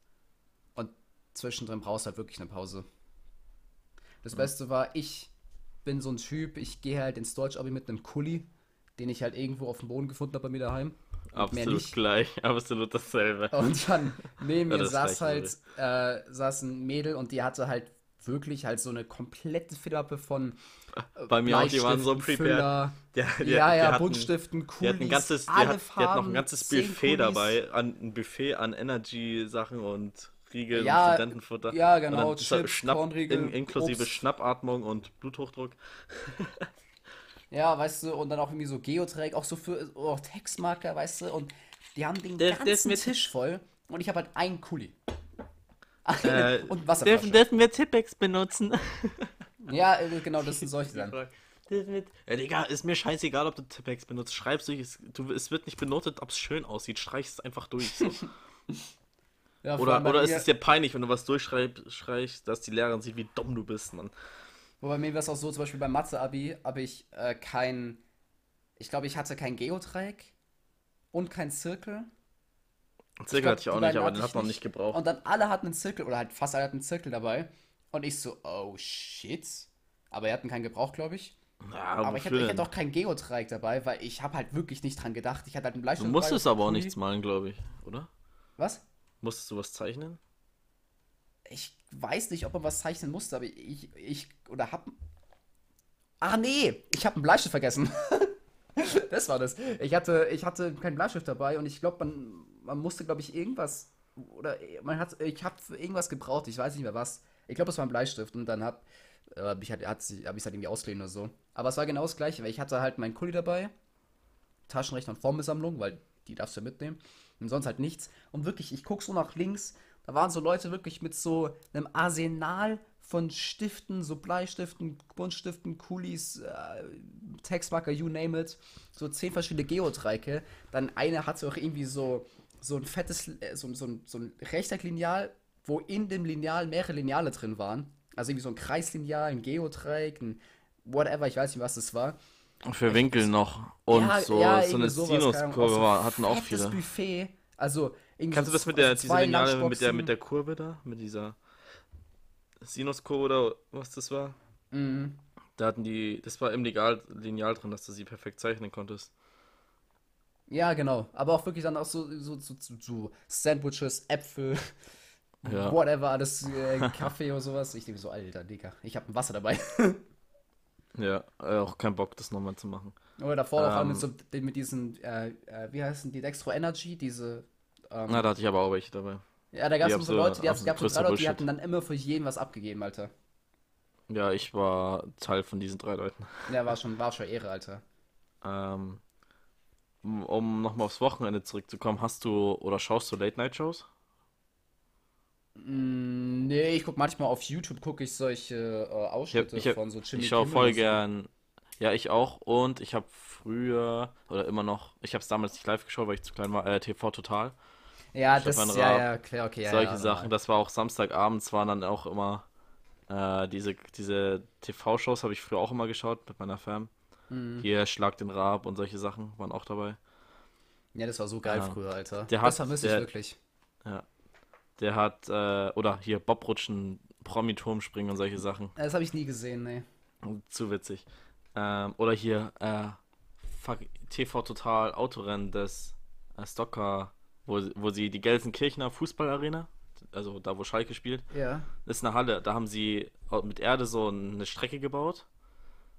Zwischendrin brauchst du halt wirklich eine Pause. Das Beste war, ich bin so ein Typ, ich gehe halt ins Deutsch-Abi mit einem Kuli, den ich halt irgendwo auf dem Boden gefunden habe bei mir daheim. Absolut gleich, absolut dasselbe. Und dann neben mir saß halt, äh, saß ein Mädel und die hatte halt wirklich halt so eine komplette Federmappe von äh, Bei mir auch, die waren so prepared. Ja, die- ja, ja, hatten- Buntstiften, Die ein Kulis, ganzes, die alle hat, die hat noch ein ganzes Buffet Kulis. dabei, an, ein Buffet an Energy-Sachen und Riegel Ja, und Studentenfutter. ja, Und genau, Chips, Kornriegel, in, inklusive Obst. Schnappatmung und Bluthochdruck. Ja, weißt du, und dann auch irgendwie so Geoträg, auch so für oh, Textmarker, weißt du, und die haben den Der- der ganzen ist mit- Tisch voll und ich habe halt einen Kuli. Äh, und Wasserflasche. wir Tippex benutzen? Ja, äh, genau, das sind solche dann. Ja, Digga, ist mir scheißegal, ob du Tippex benutzt. Schreib's durch, es, du, es wird nicht benotet, ob es schön aussieht. Streich es einfach durch. So. Ja, Oder, oder ist es dir peinlich, wenn du was durchschreibst, dass die Lehrerin sieht, wie dumm du bist, Mann? Wobei mir war es auch so, zum Beispiel beim Mathe-Abi habe ich äh, kein, ich glaube, ich hatte kein Geodreieck und kein Zirkel. Zirkel glaub, hatte ich auch nicht, aber den hat man nicht. nicht gebraucht. Und dann alle hatten einen Zirkel, oder halt fast alle hatten einen Zirkel dabei. Und ich so, oh shit. Aber er hatten keinen Gebrauch, glaube ich. ja, Aber ich hatte, ich denn? hatte auch kein Geodreieck dabei, weil ich habe halt wirklich nicht dran gedacht. Ich hatte halt einen Bleistift Du musstest aber auch nichts malen, glaube ich, oder? Was? Musstest du was zeichnen? Ich weiß nicht, ob man was zeichnen musste, aber ich, ich, oder hab. Ach nee, ich habe einen Bleistift vergessen. das war das. Ich hatte, ich hatte keinen Bleistift dabei und ich glaube, man, man musste, glaube ich, irgendwas, oder man hat, ich habe irgendwas gebraucht, ich weiß nicht mehr was. Ich glaube, es war ein Bleistift und dann hab, äh, hab ich halt, hab halt irgendwie ausgeliehen oder so. Aber es war genau das gleiche, weil ich hatte halt meinen Kuli dabei, Taschenrechner und Formelsammlung, weil die darfst du mitnehmen. Und sonst halt nichts. Und wirklich, ich guck so nach links, da waren so Leute wirklich mit so einem Arsenal von Stiften, so Bleistiften, Buntstiften, Kulis, äh, Textmarker, you name it. So zehn verschiedene Geodreiecke. Dann eine hatte auch irgendwie so, so ein fettes, äh, so, so, so ein Rechtecklineal, wo in dem Lineal mehrere Lineale drin waren. Also irgendwie so ein Kreislineal, ein Geodreieck, ein whatever, ich weiß nicht, was das war. Für Winkel noch. Und Ja, so, ja, so eine Sinuskurve so war- hatten auch viele. Buffet. Also irgendwie Kannst du das mit der, also dieser Lineale, mit der, mit der Kurve da? Mit dieser Sinuskurve oder was das war? Mhm. Da hatten die, das war im Lineal, Lineal drin, dass du sie perfekt zeichnen konntest. Ja, genau. Aber auch wirklich dann auch so, so, so, so, so Sandwiches, Äpfel, Ja. whatever, alles, äh, Kaffee oder sowas. Ich denke so, Alter, Digga, ich habe ein Wasser dabei. Ja, äh, auch kein Bock, das nochmal zu machen. Oder davor auch Ähm. mit, so, mit diesen, äh, äh, wie heißen die, Dextro Energy, diese. Ähm, Na, da hatte ich aber auch welche dabei. ja, da gab es so Leute, die, hatten- gab so drei Leute, die hatten dann immer für jeden was abgegeben, Alter. Ja, ich war Teil von diesen drei Leuten. Ja, war schon, war schon Ehre, Alter. Ähm, um um nochmal aufs Wochenende zurückzukommen, hast du oder schaust du Late-Night-Shows? Mm, Nee, ich guck manchmal auf YouTube, gucke ich solche äh, Ich, hab, Ausschnitte ich, hab, von so Jimmy ich schaue voll gern, Ja, ich auch. Und ich habe früher, oder immer noch, ich habe es damals nicht live geschaut, weil ich zu klein war, äh, TV Total. Ja, Stefan das, Raab, ja, ja, klar, okay, ja, Solche ja, Sachen. Das war auch Samstagabends, waren dann auch immer äh, diese, diese TV-Shows, habe ich früher auch immer geschaut mit meiner Fam. Mhm. Hier Schlag den Raab und solche Sachen waren auch dabei. Ja, das war so geil Ja. früher, Alter. Der das hat- vermisse ich der- wirklich. Der hat, äh, oder hier Bobrutschen, Promi-Turmspringen und solche Sachen. Das habe ich nie gesehen, nee. Zu witzig. Ähm, oder hier, äh, fuck, TV Total Autorennen des äh, Stocker, wo, wo sie die Gelsenkirchener Fußballarena, also da wo Schalke spielt, Ja, ist eine Halle, da haben sie mit Erde so eine Strecke gebaut.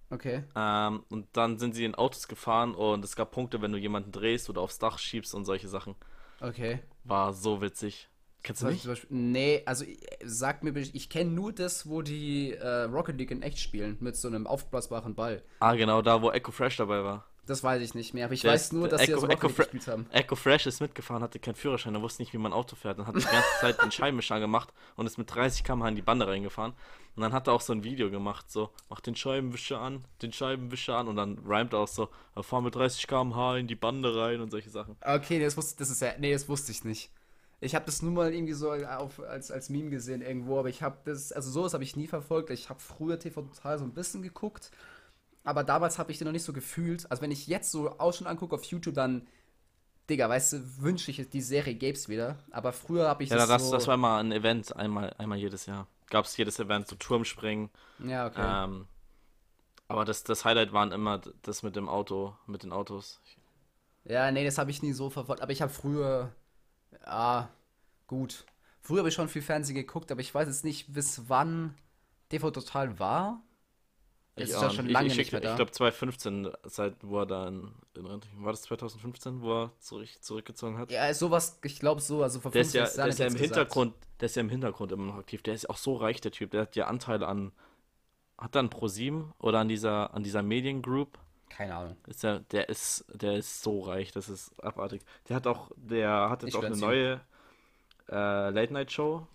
okay. Ähm, und dann sind sie in Autos gefahren und es gab Punkte, wenn du jemanden drehst oder aufs Dach schiebst und solche Sachen. Okay. War so witzig. Kennst du nicht? Beispiel, nee, also äh, sag mir, ich kenne nur das, wo die äh, Rocket League in echt spielen, mit so einem aufblasbaren Ball. Ah, genau, da wo Echo Fresh dabei war. Das weiß ich nicht mehr, aber ich Der weiß nur, dass sie Echo- so Rocket Echo League gespielt haben. Echo Fresh ist mitgefahren, hatte keinen Führerschein, er wusste nicht, wie man Auto fährt und hat die ganze Zeit den Scheibenwischer gemacht und ist mit 30 km/h in die Bande reingefahren. Und dann hat er auch so ein Video gemacht, so, mach den Scheibenwischer an, den Scheibenwischer an und dann rhymt er auch so, "Er fahr mit 30 km/h in die Bande rein und solche Sachen. Okay, das wusste, das ist ja, nee, das wusste ich nicht. Ich habe das nur mal irgendwie so auf, als, als Meme gesehen irgendwo, aber ich habe das, also sowas habe ich nie verfolgt. Ich habe früher TV Total so ein bisschen geguckt, aber damals habe ich den noch nicht so gefühlt. Also wenn ich jetzt so Ausschnitt angucke auf YouTube, dann, Digga, weißt du, wünsche ich, die Serie gäb's wieder. Aber früher habe ich Ja, das, so... das war immer ein Event, einmal, einmal jedes Jahr. Gab es jedes Event, so Turmspringen. Ja, okay. Ähm, aber das, das Highlight waren immer das mit dem Auto, mit den Autos. Ja, nee, das habe ich nie so verfolgt. Aber ich habe früher, ja, gut. Früher habe ich schon viel Fernsehen geguckt, aber ich weiß jetzt nicht, bis wann TV Total war. Das ist auch ja schon Ich- lange ich, nicht mehr Ich, da. glaube 2015, seit wo er da in, in Rente. War das 2015, wo er zurück, zurückgezogen hat? Ja, sowas, ich glaube so, also vor Der ist, 15 ja, der ist ja im ich jetzt Hintergrund, der ist ja im Hintergrund immer noch aktiv. Der ist auch so reich, der Typ. Der hat ja Anteile an. Hat er an ProSieben oder an dieser, an dieser Mediengroup? Keine Ahnung. Ist der, der ist, der ist so reich, das ist abartig. Der hat auch, der hat jetzt Ich auch eine neue äh, Late-Night-Show.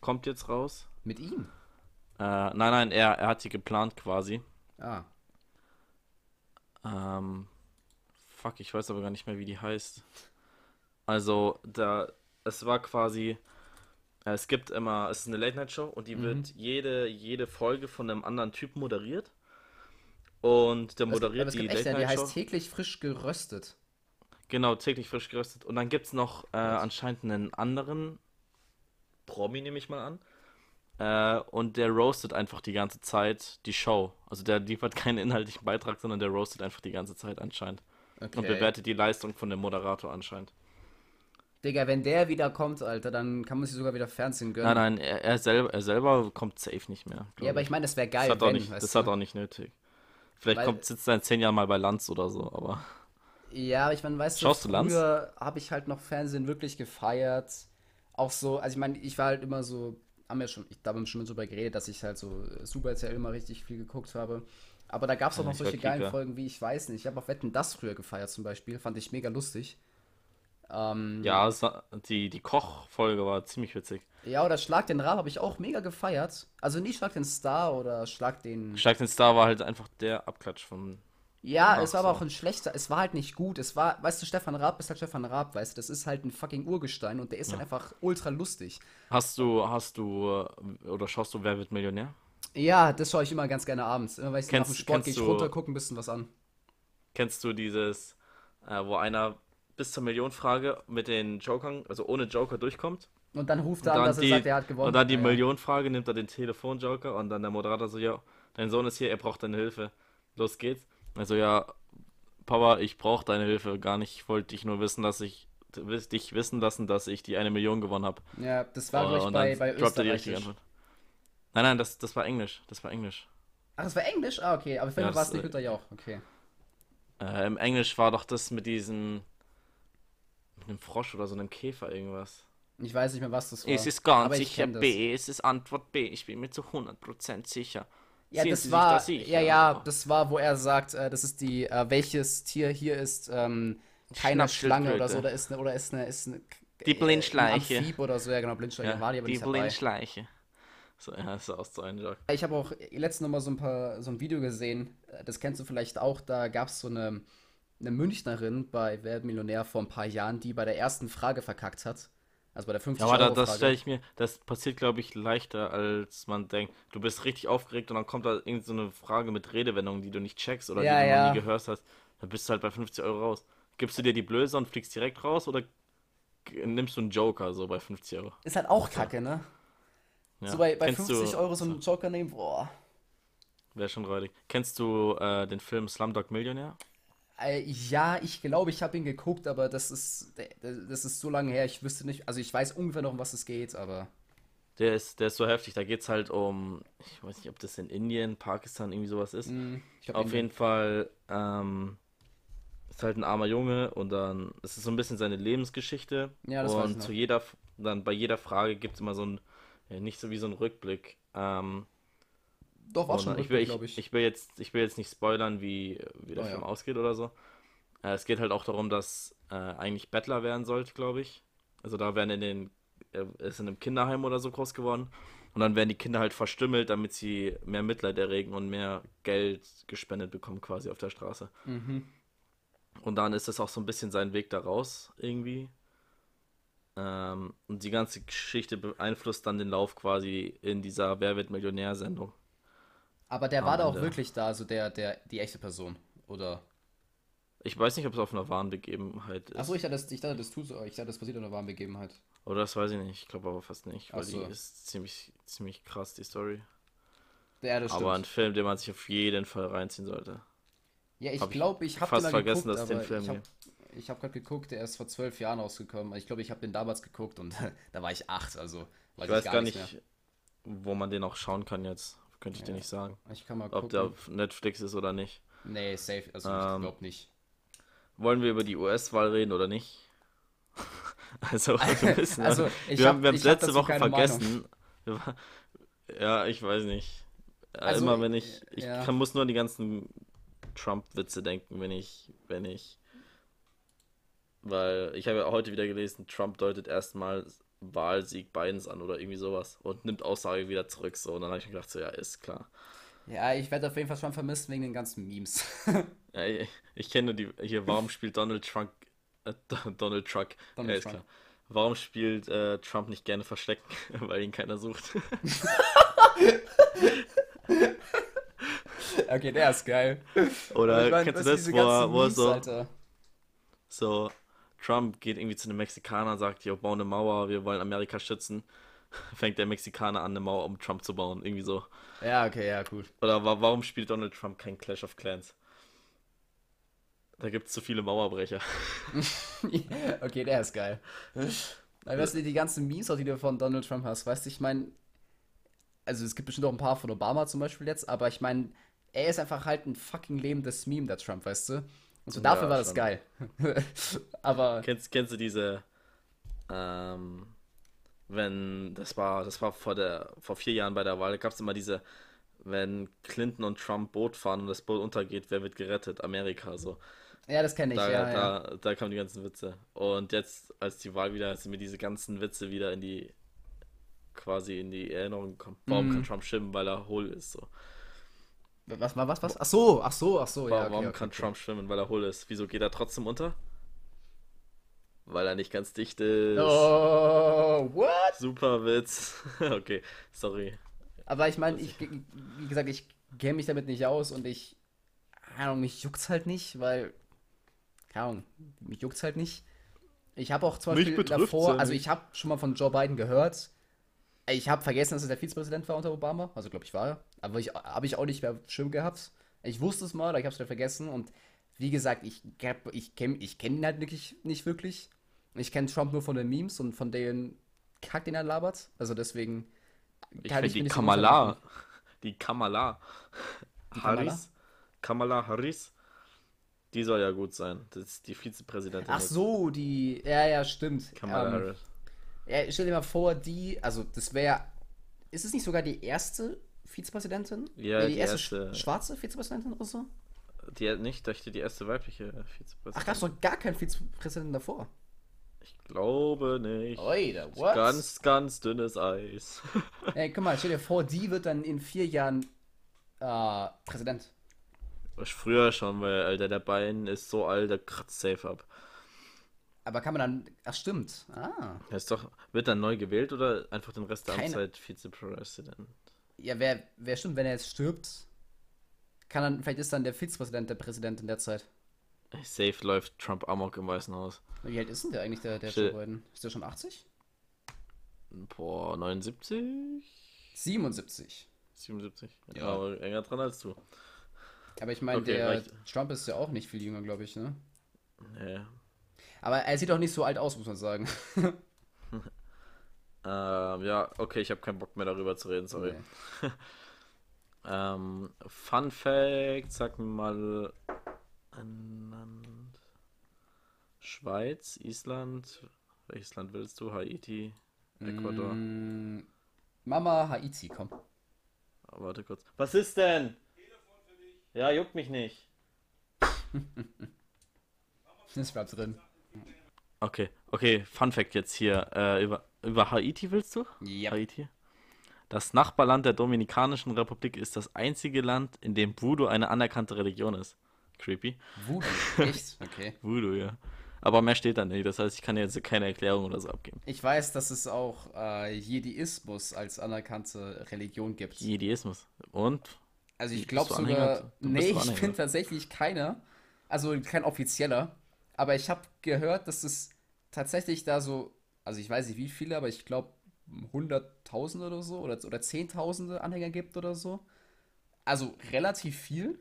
Kommt jetzt raus. Mit ihm? Äh, nein, nein, er, er hat die geplant quasi. Ah. Ähm, fuck, ich weiß aber gar nicht mehr, wie die heißt. Also, da, es war quasi, äh, es gibt immer, es ist eine Late-Night-Show und die Mhm. wird jede, jede Folge von einem anderen Typen moderiert. Und der aber moderiert es die gibt echt, eine, die heißt täglich frisch geröstet. Genau, täglich frisch geröstet. Und dann gibt es noch äh, anscheinend einen anderen Promi, nehme ich mal an. Äh, und der roastet einfach die ganze Zeit die Show. Also der liefert keinen inhaltlichen Beitrag, sondern der roastet einfach die ganze Zeit anscheinend. Und Okay. bewertet die Leistung von dem Moderator anscheinend. Digga, wenn der wieder kommt, Alter, dann kann man sich sogar wieder Fernsehen gönnen. Nein, nein, er, er, selber, er selber kommt safe nicht mehr. Ja, aber ich. meine, das wäre geil, das hat, auch wenn, nicht, weißt das hat auch nicht nötig. Vielleicht kommt, sitzt er in zehn Jahren mal bei Lanz oder so, aber. Ja, aber ich meine, weißt Schaust du, früher habe ich halt noch Fernsehen wirklich gefeiert. Auch so, also ich meine, ich war halt immer so, haben wir schon, ich, da haben wir schon mal drüber geredet, dass ich halt so äh, Super RTL immer richtig viel geguckt habe. Aber da gab es auch Ja, noch solche geilen. Folgen wie, ich weiß nicht, ich habe auch Wetten, das früher gefeiert zum Beispiel, fand ich mega lustig. Ähm, Ja, die, die Kochfolge war ziemlich witzig. ja, oder Schlag den Raab habe ich auch mega gefeiert. Also nicht Schlag den Star oder Schlag den. Schlag den Star war halt einfach der Abklatsch von. Ja, Ach es war aber so. auch ein schlechter, es war halt nicht gut. Es war, weißt du, Stefan Raab ist halt Stefan Raab, weißt du, das ist halt ein fucking Urgestein und der ist halt einfach ultra lustig. Hast du, hast du, äh, oder schaust du Wer wird Millionär? Ja, das schaue ich immer ganz gerne abends. Immer weil ich nach Kennst- dem Sport gehe ich runter, gucke ein bisschen was an. Kennst du dieses, äh, wo einer bis zur Millionenfrage mit den Jokern, also ohne Joker durchkommt? Und dann ruft er an, dann dass er die, sagt, er hat gewonnen. und dann die Ja, ja. Millionenfrage nimmt er den Telefonjoker und dann der Moderator so, ja, dein Sohn ist hier, er braucht deine Hilfe. Los geht's. Also ja, Papa, ich brauche deine Hilfe gar nicht. Ich wollte dich nur wissen, dass ich dich wissen lassen, dass ich die eine Million gewonnen habe. Ja, das war, ich, und bei, bei er die. Antwort. Nein, nein, das, das war Englisch. Das war Englisch. Ach, das war Englisch? Ah, okay. Aber für Ja, mich war es nicht äh, Güter Jauch. Okay. Äh, Im Englisch war doch das mit diesem. Mit einem Frosch oder so einem Käfer irgendwas. Ich weiß nicht mehr, was das war. Es ist ganz sicher. B, es ist Antwort B, ich bin mir zu 100% sicher. Ja, Sind das war, da sicher? ja, ja, das war, wo er sagt, äh, das ist die, äh, welches Tier hier ist, ähm, keine Schlange oder so, oder ist eine, oder ist eine, ist eine, Die äh, Blindschleiche. Ein Amphib oder so, ja, genau, Blindschleiche Ja, war die aber die nicht dabei. Blindschleiche. So, ja, ist auch so ein Joke. Ich habe auch letztens noch mal so ein paar so ein Video gesehen, äh, das kennst du vielleicht auch, da gab es so eine, eine Münchnerin bei Wer Millionär vor ein paar Jahren, die bei der ersten Frage verkackt hat. Also bei der 50 Ja, aber Euro das Frage. stelle ich mir, das passiert, glaube ich, leichter, als man denkt. Du bist richtig aufgeregt und dann kommt da irgend so eine Frage mit Redewendungen, die du nicht checkst oder Ja, die du ja. noch nie gehört hast. Dann bist du halt bei 50 Euro raus. Gibst du dir die Blöße und fliegst direkt raus oder nimmst du einen Joker so bei 50 Euro? Ist halt auch kacke, ne? Ja. So bei, bei Kennst 50 du, Euro so einen Joker nehmen, boah. Wäre schon räudig. Kennst du äh, den Film Slumdog Millionär? Äh, ja, ich glaube, ich habe ihn geguckt, aber das ist, das ist so lange her, ich wüsste nicht, also ich weiß ungefähr noch, um was es geht, aber. Der ist, der ist so heftig. Da geht es halt um, ich weiß nicht, ob das in Indien, Pakistan irgendwie sowas ist. glaub, Auf irgendwie- jeden Fall ähm, ist halt ein armer Junge und dann es ist so ein bisschen seine Lebensgeschichte. Ja, das und zu jeder, dann bei jeder Frage gibt es immer so ein, ja, nicht so wie so ein Rückblick. Ähm, Doch, war schon ich will, ich, ich. ich will jetzt, ich will jetzt nicht spoilern, wie, wie der Oh, Film ja. ausgeht oder so. Äh, es geht halt auch darum, dass äh, eigentlich Bettler werden sollte, glaube ich. Also da werden in den, er ist in einem Kinderheim oder so groß geworden. Und dann werden die Kinder halt verstümmelt, damit sie mehr Mitleid erregen und mehr Geld gespendet bekommen quasi auf der Straße. Mhm. Und dann ist das auch so ein bisschen sein Weg da raus irgendwie. Ähm, und die ganze Geschichte beeinflusst dann den Lauf quasi in dieser Wer wird Millionär-Sendung. Aber der war da auch wirklich da, also der, der, die echte Person, oder? Ich weiß nicht, ob es auf einer wahren Begebenheit ist. Achso, ich dachte, das, ich dachte, das tut so, ich dachte, das passiert in einer wahren Begebenheit. Oder das weiß ich nicht. Ich glaube aber fast nicht, weil so. die ist ziemlich, ziemlich krass, die Story. Ja, das stimmt. Aber ein Film, den man sich auf jeden Fall reinziehen sollte. ja, ich hab ich glaube, ich habe fast vergessen, geguckt, dass den Film ich hab gerade geguckt, der ist vor zwölf Jahren rausgekommen. Ich glaube, ich habe den damals geguckt und da war ich acht, also Ich weiß gar nicht nicht, wo man den auch schauen kann jetzt. Könnte ich dir Ja. nicht sagen. Ich kann mal Ob gucken. der auf Netflix ist oder nicht. Nee, safe, also ich Ähm, glaube nicht. Wollen wir über die US-Wahl reden oder nicht? also, wir müssen, Also, wir ich hab- haben es ich hab letzte dazu Woche vergessen. Ja, ich weiß nicht. Ja, Also, Immer wenn ich, ich ja. kann, muss nur an die ganzen Trump-Witze denken, wenn ich, wenn ich, weil ich habe ja heute wieder gelesen, Trump deutet erstmal Wahlsieg Bidens an oder irgendwie sowas und nimmt Aussage wieder zurück so und dann habe ich mir gedacht so ja ist klar. Ja, ich werde auf jeden Fall schon vermissen wegen den ganzen Memes. Ja, ich, ich kenne nur die hier warum spielt Donald Trump äh, Donald Trump Donald ja, ist Trump. klar. Warum spielt äh, Trump nicht gerne Verstecken, weil ihn keiner sucht? okay, der ist geil. Oder Ich mein, kennst du das, wo wo so, Alter. so Trump geht irgendwie zu einem Mexikaner, sagt, jo, bau eine Mauer, wir wollen Amerika schützen. Fängt der Mexikaner an, eine Mauer um Trump zu bauen, irgendwie so. Ja, okay, ja, cool. Oder wa warum spielt Donald Trump kein Clash of Clans? Da gibt es zu viele Mauerbrecher. okay, der ist geil. Weil, weißt du, die ganzen Memes, auch die du von Donald Trump hast, weißt du, ich meine, also es gibt bestimmt auch ein paar von Obama zum Beispiel jetzt, aber ich meine, er ist einfach halt ein fucking lebendes Meme, der Trump, weißt du? Und so dafür Ja, war das schon. geil. aber, Kennst, kennst du diese, ähm, wenn, das war, das war vor der, vor vier Jahren bei der Wahl, gab es immer diese, wenn Clinton und Trump Boot fahren und das Boot untergeht, wer wird gerettet? Amerika, so. ja, das kenne ich, Da, ja, ja. da, da kamen die ganzen Witze. Und jetzt, als die Wahl wieder, sind mir diese ganzen Witze wieder in die, quasi in die Erinnerung gekommen. Warum Mhm. kann Trump schwimmen, weil er hohl ist, so. Was, was, was, was? Ach so, ach so, ach so, ja, Warum okay, okay, kann okay. Trump schwimmen, weil er hohl ist? Wieso geht er trotzdem unter? Weil er nicht ganz dicht ist. Oh, what? Super Witz. okay, sorry. Aber ich meine, ich, wie gesagt, ich kenne mich damit nicht aus und ich, keine Ahnung, mich juckt's halt nicht, weil, keine Ahnung, mich juckt's halt nicht. Ich habe auch zum Mich Beispiel davor, ja also ich habe schon mal von Joe Biden gehört. Ich habe vergessen, dass er der Vizepräsident war unter Obama. Also glaube ich war er. Aber ich habe ich auch nicht mehr schlimm gehabt. Ich wusste es mal, aber ich habe es wieder vergessen. Und wie gesagt, ich, ich kenne ich kenn ihn halt wirklich nicht wirklich. Ich kenne Trump nur von den Memes und von den Kack, den er labert. Also deswegen Ich finde ich die Kamala, die Kamala Die Kamala? Harris, Kamala Harris, die soll ja gut sein. Das ist die Vizepräsidentin. Ach so, die. Ja, ja, stimmt. Kamala Ähm, Harris. Ja, stell dir mal vor, die. Also, das wäre. Ist es nicht sogar die erste Vizepräsidentin? Ja, Nee, die die erste, erste. sch- schwarze Vizepräsidentin oder so? Die nicht, dachte die erste weibliche Vizepräsidentin. Ach, gab es doch gar keinen Vizepräsidenten davor. Ich glaube nicht. Oida, what? Ganz, ganz dünnes Eis. Ey, guck mal, stell dir vor, die wird dann in vier Jahren äh, Präsident. Ich früher schon, weil, Alter, der Bein ist so alt, der kratzt safe ab. Aber kann man dann. Ach, stimmt. Ah. Er ist doch, wird dann neu gewählt oder einfach den Rest der Keine- Amtszeit Vizepräsident? Ja, wer, wer stimmt, wenn er jetzt stirbt, kann dann. Vielleicht ist dann der Vizepräsident der Präsident in der Zeit. Safe läuft Trump Amok im Weißen Haus. Wie alt ist denn der eigentlich, der, der. Joe Biden? Ist der schon 80? Boah, 79? 77. 77? Ja. Ja, aber enger dran als du. Aber ich meine, Okay, der reicht. Trump ist ja auch nicht viel jünger, glaube ich, ne? Nee. Aber er sieht auch nicht so alt aus, muss man sagen. Ähm, ja, okay, ich habe keinen Bock mehr darüber zu reden, sorry. Nee. Ähm, Fun Fact, sag mir mal ein Land. Schweiz, Island, welches Land willst du? Haiti, Ecuador. Mm, Mama Haiti, komm. Oh, warte kurz. Was ist denn? Ja, juckt mich nicht. Das bleibt drin. Okay, okay, Fun Fact jetzt hier. Äh, über, über Haiti willst du? Ja. Haiti. Das Nachbarland der Dominikanischen Republik ist das einzige Land, in dem Voodoo eine anerkannte Religion ist. Creepy. Voodoo. Echt? Okay. Voodoo, ja. Aber mehr steht da nicht. Das heißt, ich kann jetzt keine Erklärung oder so abgeben. Ich weiß, dass es auch äh, Jediismus als anerkannte Religion gibt. Jediismus. Und? Also ich glaube sogar. Nee, ich bin tatsächlich keiner. Also kein offizieller. Aber ich habe gehört, dass es tatsächlich da so. Also ich weiß nicht wie viele, aber ich glaube Hunderttausende oder so. Oder, oder Zehntausende Anhänger gibt oder so. Also relativ viel.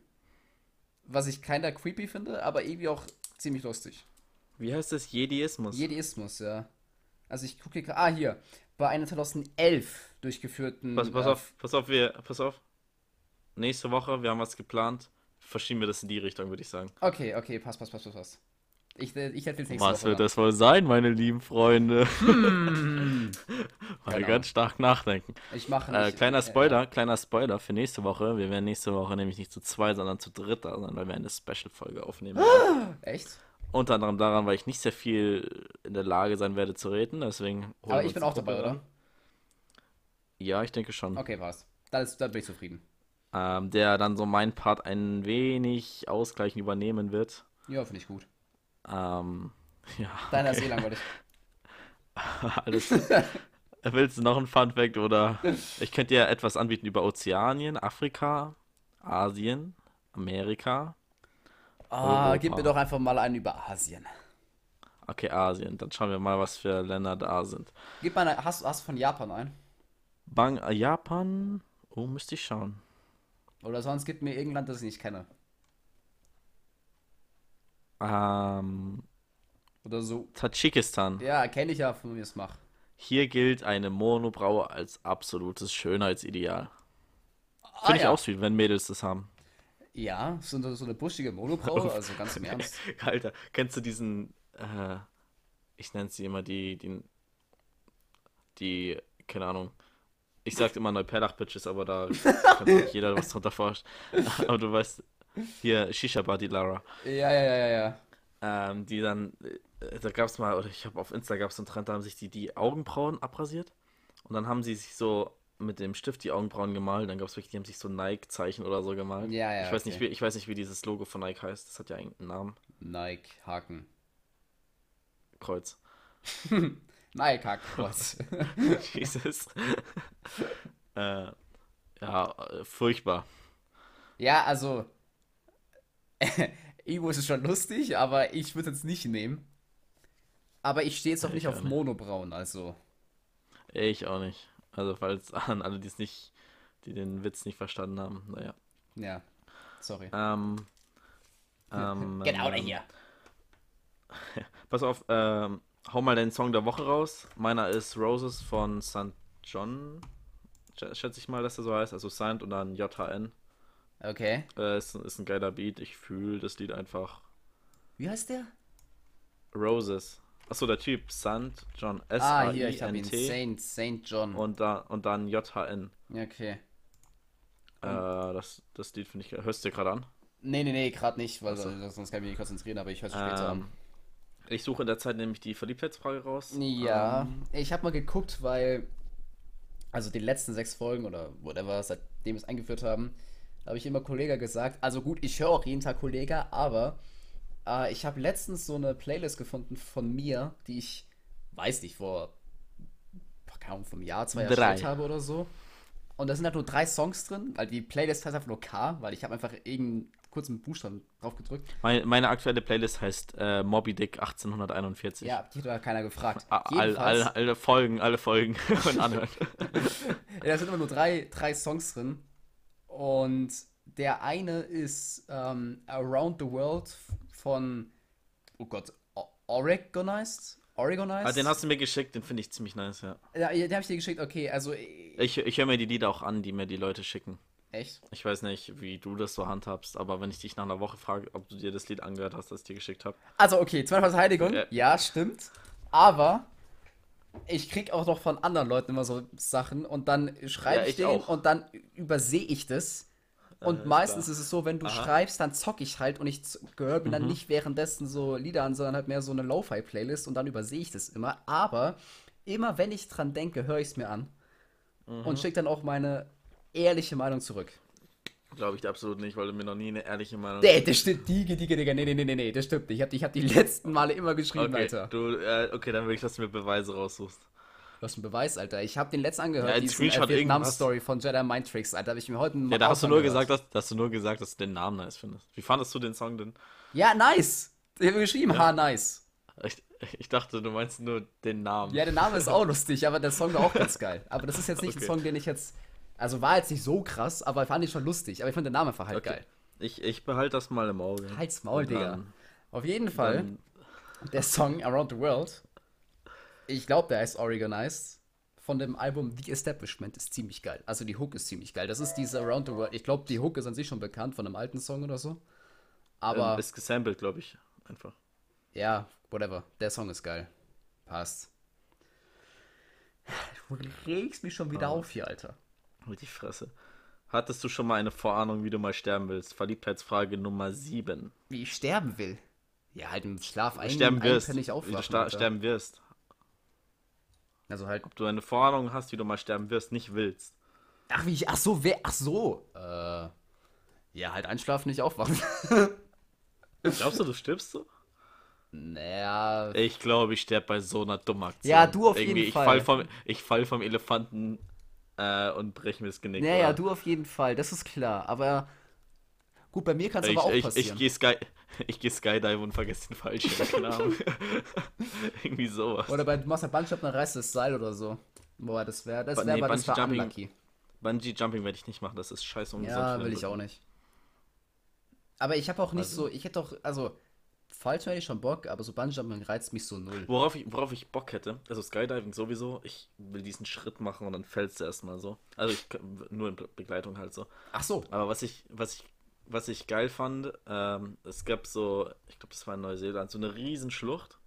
Was ich keiner creepy finde, aber irgendwie auch ziemlich lustig. Wie heißt das? Jediismus? Jediismus, ja. Also ich gucke hier. Ah, hier. Bei einer 2011 durchgeführten. pass, pass äh, auf, pass auf, wir, pass auf. Nächste Woche, wir haben was geplant. Verschieben wir das in die Richtung, würde ich sagen. Okay, okay, pass, pass, pass, pass, pass. Ich, äh, ich erzähl's nächste Was Woche. wird das wohl sein, meine lieben Freunde? Mal Genau. ganz stark nachdenken. Ich mache Äh, kleiner äh, Spoiler, kleiner Spoiler für nächste Woche. Wir werden nächste Woche nämlich nicht zu zweit, sondern zu dritt da sein, weil wir eine Special-Folge aufnehmen. Äh, echt? Unter anderem daran, weil ich nicht sehr viel in der Lage sein werde zu reden, deswegen. Aber ich bin auch dabei, oder? Ja, ich denke schon. Okay, passt. Dann, ist, dann bin ich zufrieden. Ähm, der dann so mein Part ein wenig ausgleichend übernehmen wird. Ja, finde ich gut. Ähm, ja. Deiner ist eh langweilig. Alles. Willst du noch ein Fun Fact oder? Ich könnte dir etwas anbieten über Ozeanien, Afrika, Asien, Amerika. Ah, Europa. gib mir doch einfach mal einen über Asien. Okay, Asien. Dann schauen wir mal, was für Länder da sind. Gib mal eine, hast, hast du von Japan ein? Bang, äh, Japan. Oh, müsste ich schauen. Oder sonst gib mir irgendein Land, das ich nicht kenne. Ähm, Oder so. Tadschikistan. Ja, kenne ich ja, von mir es mach. Hier gilt eine Monobraue als absolutes Schönheitsideal. Ah, Finde ich ja. auch süß, wenn Mädels das haben. Ja, so, eine- so eine buschige Monobraue, also ganz im Ernst. Alter, kennst du diesen, äh, ich nenne sie immer die, die, die, keine Ahnung, ich sag immer Neuperlach-Bitches, aber da kann sich jeder was drunter vorstellen. Aber du weißt, hier Shisha Body Lara, Ja, ja, ja, ja, ähm, die dann, äh, da gab's mal, oder ich habe auf Insta gab's so einen Trend, da haben sich die die Augenbrauen abrasiert und dann haben sie sich so mit dem Stift die Augenbrauen gemalt, dann gab's wirklich, die haben sich so Nike-Zeichen oder so gemalt. Ja, ja, Ich weiß nicht, okay. wie, ich weiß nicht, wie dieses Logo von Nike heißt, das hat ja irgendeinen Namen, Nike, Haken. Kreuz. Nike, Hakenkreuz. Jesus. äh, ja, äh, furchtbar. ja, also. Irgendwo ist es schon lustig, aber ich würde es jetzt nicht nehmen. Aber ich stehe jetzt auch Ja, nicht ich auf auch nicht. Monobrauen, also. Ich auch nicht. Also, falls an alle, die es nicht, die den Witz nicht verstanden haben, naja. Ja, sorry. Ähm, ähm, Get out of ähm, here. Pass auf, ähm, hau mal den Song der Woche raus. Meiner ist Roses von St. John. Sch- Schätze ich mal, dass er so heißt. Also St. und dann JHN. Okay. Äh, ist, ist ein geiler Beat. Ich fühle das Lied einfach. Wie heißt der? Roses. Achso, der Typ. St. John. Ah, hier, ich habe ihn. S-A-I-N-T. Saint, John. Und, da, und dann JHN. Okay. Äh, das, das Lied finde ich geil. Hörst du dir gerade an? Nee, nee, nee, gerade nicht, weil Ach so. äh, sonst kann ich mich nicht konzentrieren, aber ich höre es später Ähm, an. Ich suche in der Zeit nämlich die Verliebtheitsfrage raus. Ja, Ähm, ich habe mal geguckt, weil, also die letzten sechs Folgen oder whatever, seitdem wir es eingeführt haben, habe ich immer Kollega gesagt. Also gut, ich höre auch jeden Tag Kollega, aber äh, ich habe letztens so eine Playlist gefunden von mir, die ich, weiß nicht, vor, keine Ahnung, vom Jahr, zwei Jahre Drei. erstellt habe oder so. Und da sind halt nur drei Songs drin, weil die Playlist heißt einfach nur K, weil ich habe einfach irgendeinen kurzen Buchstaben drauf gedrückt. Meine, meine aktuelle Playlist heißt äh, Moby Dick 1841. Ja, die hat da keiner gefragt. A- All, Jedenfalls- alle, alle Folgen, alle Folgen und anhören. Ja, da sind immer nur drei, drei Songs drin. Und der eine ist ähm, Around the World von, oh Gott, Oregonized? Oregonized? ah, den hast du mir geschickt, den finde ich ziemlich nice, ja. ja, den habe ich dir geschickt, okay, also äh, Ich, ich höre mir die Lieder auch an, die mir die Leute schicken. echt. Ich weiß nicht, wie du das so handhabst, aber wenn ich dich nach einer Woche frage, ob du dir das Lied angehört hast, das ich dir geschickt habe. Also okay, zweimal Verteidigung, Ja. ja, stimmt. Aber ich krieg auch noch von anderen Leuten immer so Sachen und dann schreibe Ja, ich ich den und dann übersehe ich das. Und Äh, meistens klar. ist es so, wenn du Aha. schreibst, dann zock ich halt und ich gehöre mir dann Mhm. nicht währenddessen so Lieder an, sondern halt mehr so eine Lo-Fi-Playlist und dann übersehe ich das immer. Aber immer wenn ich dran denke, höre ich es mir an Mhm. und schicke dann auch meine ehrliche Meinung zurück. Glaube ich absolut nicht, weil du mir noch nie eine ehrliche Meinung Nee, das stimmt, Digga, Digga, Digga, nee, nee, nee, nee, nee, das stimmt nicht. Ich hab, ich hab die letzten Male immer geschrieben, Okay, Alter. du, äh, okay, dann will ich, dass du mir Beweise raussuchst. Du hast einen Beweis, Alter. Ich habe den letzten angehört, Ja, diesen äh, irgendwas. Vietnam-Story von Jedi Mind Tricks, Alter. Habe ich mir heute Ja, da hast du nur gesagt, dass, dass du nur gesagt, dass du den Namen nice findest. Wie fandest du den Song denn? Ja, nice. Ich habe geschrieben, ha, nice. Ich, ich dachte, du meinst nur den Namen. Ja, der Name ist auch lustig, aber der Song war auch ganz geil. Aber das ist jetzt nicht Okay. ein Song, den ich jetzt. Also war jetzt nicht so krass, aber fand ich schon lustig. Aber ich fand den Namen einfach halt Okay. geil. Ich, ich behalte das mal im Auge. Halt's Maul, Digga. Auf jeden Fall, dann- der Song Around the World, ich glaube, der heißt Oregonized, von dem Album The Establishment ist ziemlich geil. Also die Hook ist ziemlich geil. Das ist diese Around the World. Ich glaube, die Hook ist an sich schon bekannt von einem alten Song oder so. Aber. ähm, ist gesampelt, glaube ich. Einfach. Ja, whatever. Der Song ist geil. Passt. Du regst mich schon wieder Oh. auf hier, Alter. Mit die Fresse. Hattest du schon mal eine Vorahnung, wie du mal sterben willst? Verliebtheitsfrage Nummer 7. Wie ich sterben will. Ja, halt im Schlaf ein, sterben wirst. einpennig Wie du aufwachen. sta- sterben wirst. Also halt. Ob du eine Vorahnung hast, wie du mal sterben wirst, nicht willst. Ach, wie ich. Ach so, wer. Ach so. Äh. Ja, halt einschlafen, nicht aufwachen. Glaubst du, du stirbst so? naja. Ich glaube, ich sterbe bei so einer dummen Aktion. Ja, du auf jeden Irgendwie, ich Fall. Fall vom, ich fall vom Elefanten äh, und breche mir das Genick. Naja, oder? du auf jeden Fall, das ist klar. Aber. Gut, bei mir kann es Ich, aber auch ich, ich passieren. gehe Sky, ich geh Skydive und vergesse den Fallschirm. Irgendwie sowas. oder bei Master Bunjump, dann reißt das Seil oder so. Boah, das wäre das wär nee, aber das Bungee-Jumping unlucky. Bungee Jumping werde ich nicht machen, das ist scheiße ungesund. Ja, will ich auch nicht. Aber ich habe auch nicht Also- so, ich hätte doch, also, falsch hätte ich schon Bock, aber so Bungee-Jumping reizt mich so null. Worauf ich, worauf ich Bock hätte, also Skydiving sowieso, ich will diesen Schritt machen und dann fällst du erstmal so. Also ich, nur in Be- Begleitung halt so. Ach so. Aber was ich, was ich, was ich geil fand, ähm, es gab so, ich glaube, das war in Neuseeland, so eine riesen Schlucht.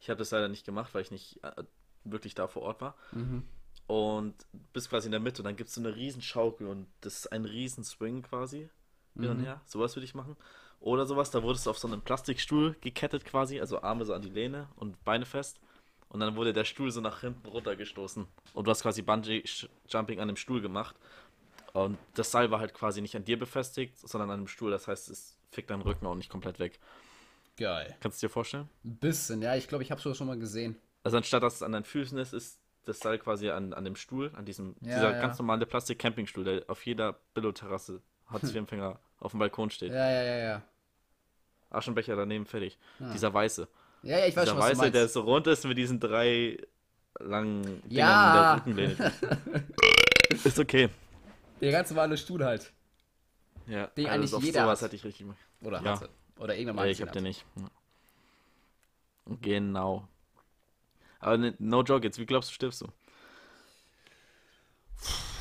Ich habe das leider nicht gemacht, weil ich nicht äh, wirklich da vor Ort war. Mhm. Und bist quasi in der Mitte und dann gibt es so eine riesen Schaukel und das ist ein riesen Swing quasi. Hin und Mhm. her. Sowas würde ich machen. Oder sowas, da wurdest du auf so einen Plastikstuhl gekettet quasi, also Arme so an die Lehne und Beine fest. Und dann wurde der Stuhl so nach hinten runtergestoßen. Und du hast quasi Bungee-Jumping an dem Stuhl gemacht. Und das Seil war halt quasi nicht an dir befestigt, sondern an dem Stuhl. Das heißt, es fickt deinen Rücken auch nicht komplett weg. Geil. Kannst du dir vorstellen? Ein bisschen, ja, ich glaube, ich habe es schon mal gesehen. Also anstatt dass es an deinen Füßen ist, ist das Seil quasi an, an dem Stuhl, an diesem, Ja, dieser ja. ganz normale Plastik-Campingstuhl, der auf jeder Billo-Terrasse Hartz-IV-Empfänger auf dem Balkon steht. Ja, ja, ja, ja. Aschenbecher daneben fertig. Ah. Dieser weiße. Ja, ja, ich weiß Dieser schon, was weiße, der so rund ist mit diesen drei langen Dingern Ja. in der Rückenlehne. ist okay. Der ganz normale Stuhl halt. Ja, Den also eigentlich jeder sowas hat. hatte ich richtig gemacht. Oder Ja. hatte. Oder irgendwann Ja, mal ich hab den nicht. Ja. Genau. Aber ne, no joke jetzt, wie glaubst du, stirbst du?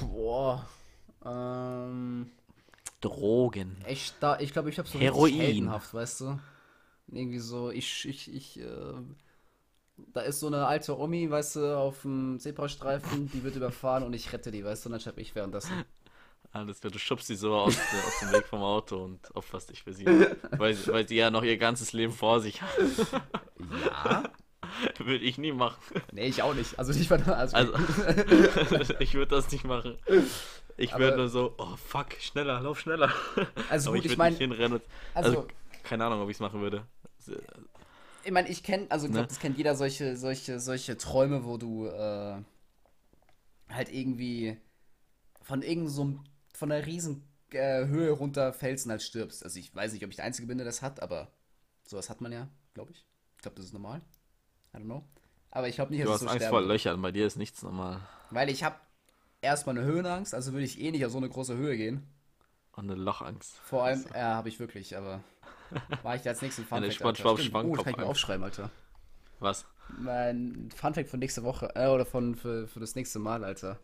Boah. Ähm. Drogen. Echt da, ich glaube, ich habe so Heroin. heldenhaft, weißt du? Irgendwie so, ich, ich, ich, äh, da ist so eine alte Omi, weißt du, auf dem Zebrastreifen, die wird überfahren und ich rette die, weißt du, und dann schreibe ich währenddessen. Alles klar, du schubst sie so aus, der- aus dem Weg vom Auto und opferst dich für sie. Weil, weil sie ja noch ihr ganzes Leben vor sich hat. Ja? Würde ich nie machen. Nee, ich auch nicht. Also nicht von also, Also, ich würde das nicht machen. Ich würde nur so, oh fuck, schneller, lauf schneller. Also gut, ich ich würde nicht mein- hinrennen. und- also- Also, keine Ahnung, ob ich es machen würde. ich meine, ich kenne, also ich glaube, Ne? das kennt jeder solche, solche, solche Träume, wo du äh, halt irgendwie von irgend so einem- von einer riesen äh, Höhe runterfällst und halt stirbst. Also ich weiß nicht, ob ich der Einzige bin, der das hat, aber sowas hat man ja, glaube ich. Ich glaube, das ist normal. I don't know. Aber ich glaube nicht, Du dass hast ich so Angst vor Löchern, bei dir ist nichts normal. Weil ich habe erstmal eine Höhenangst, also würde ich eh nicht auf so eine große Höhe gehen. Und eine Lochangst. Vor allem, ja, habe ich wirklich, aber war ich als nächsten Funfact, Alter. SpongeBob Stimmt. Oh, das kann ich mir aufschreiben, Alter. Was? Mein Funfact von nächste Woche, äh, oder von für, für das nächste Mal, Alter.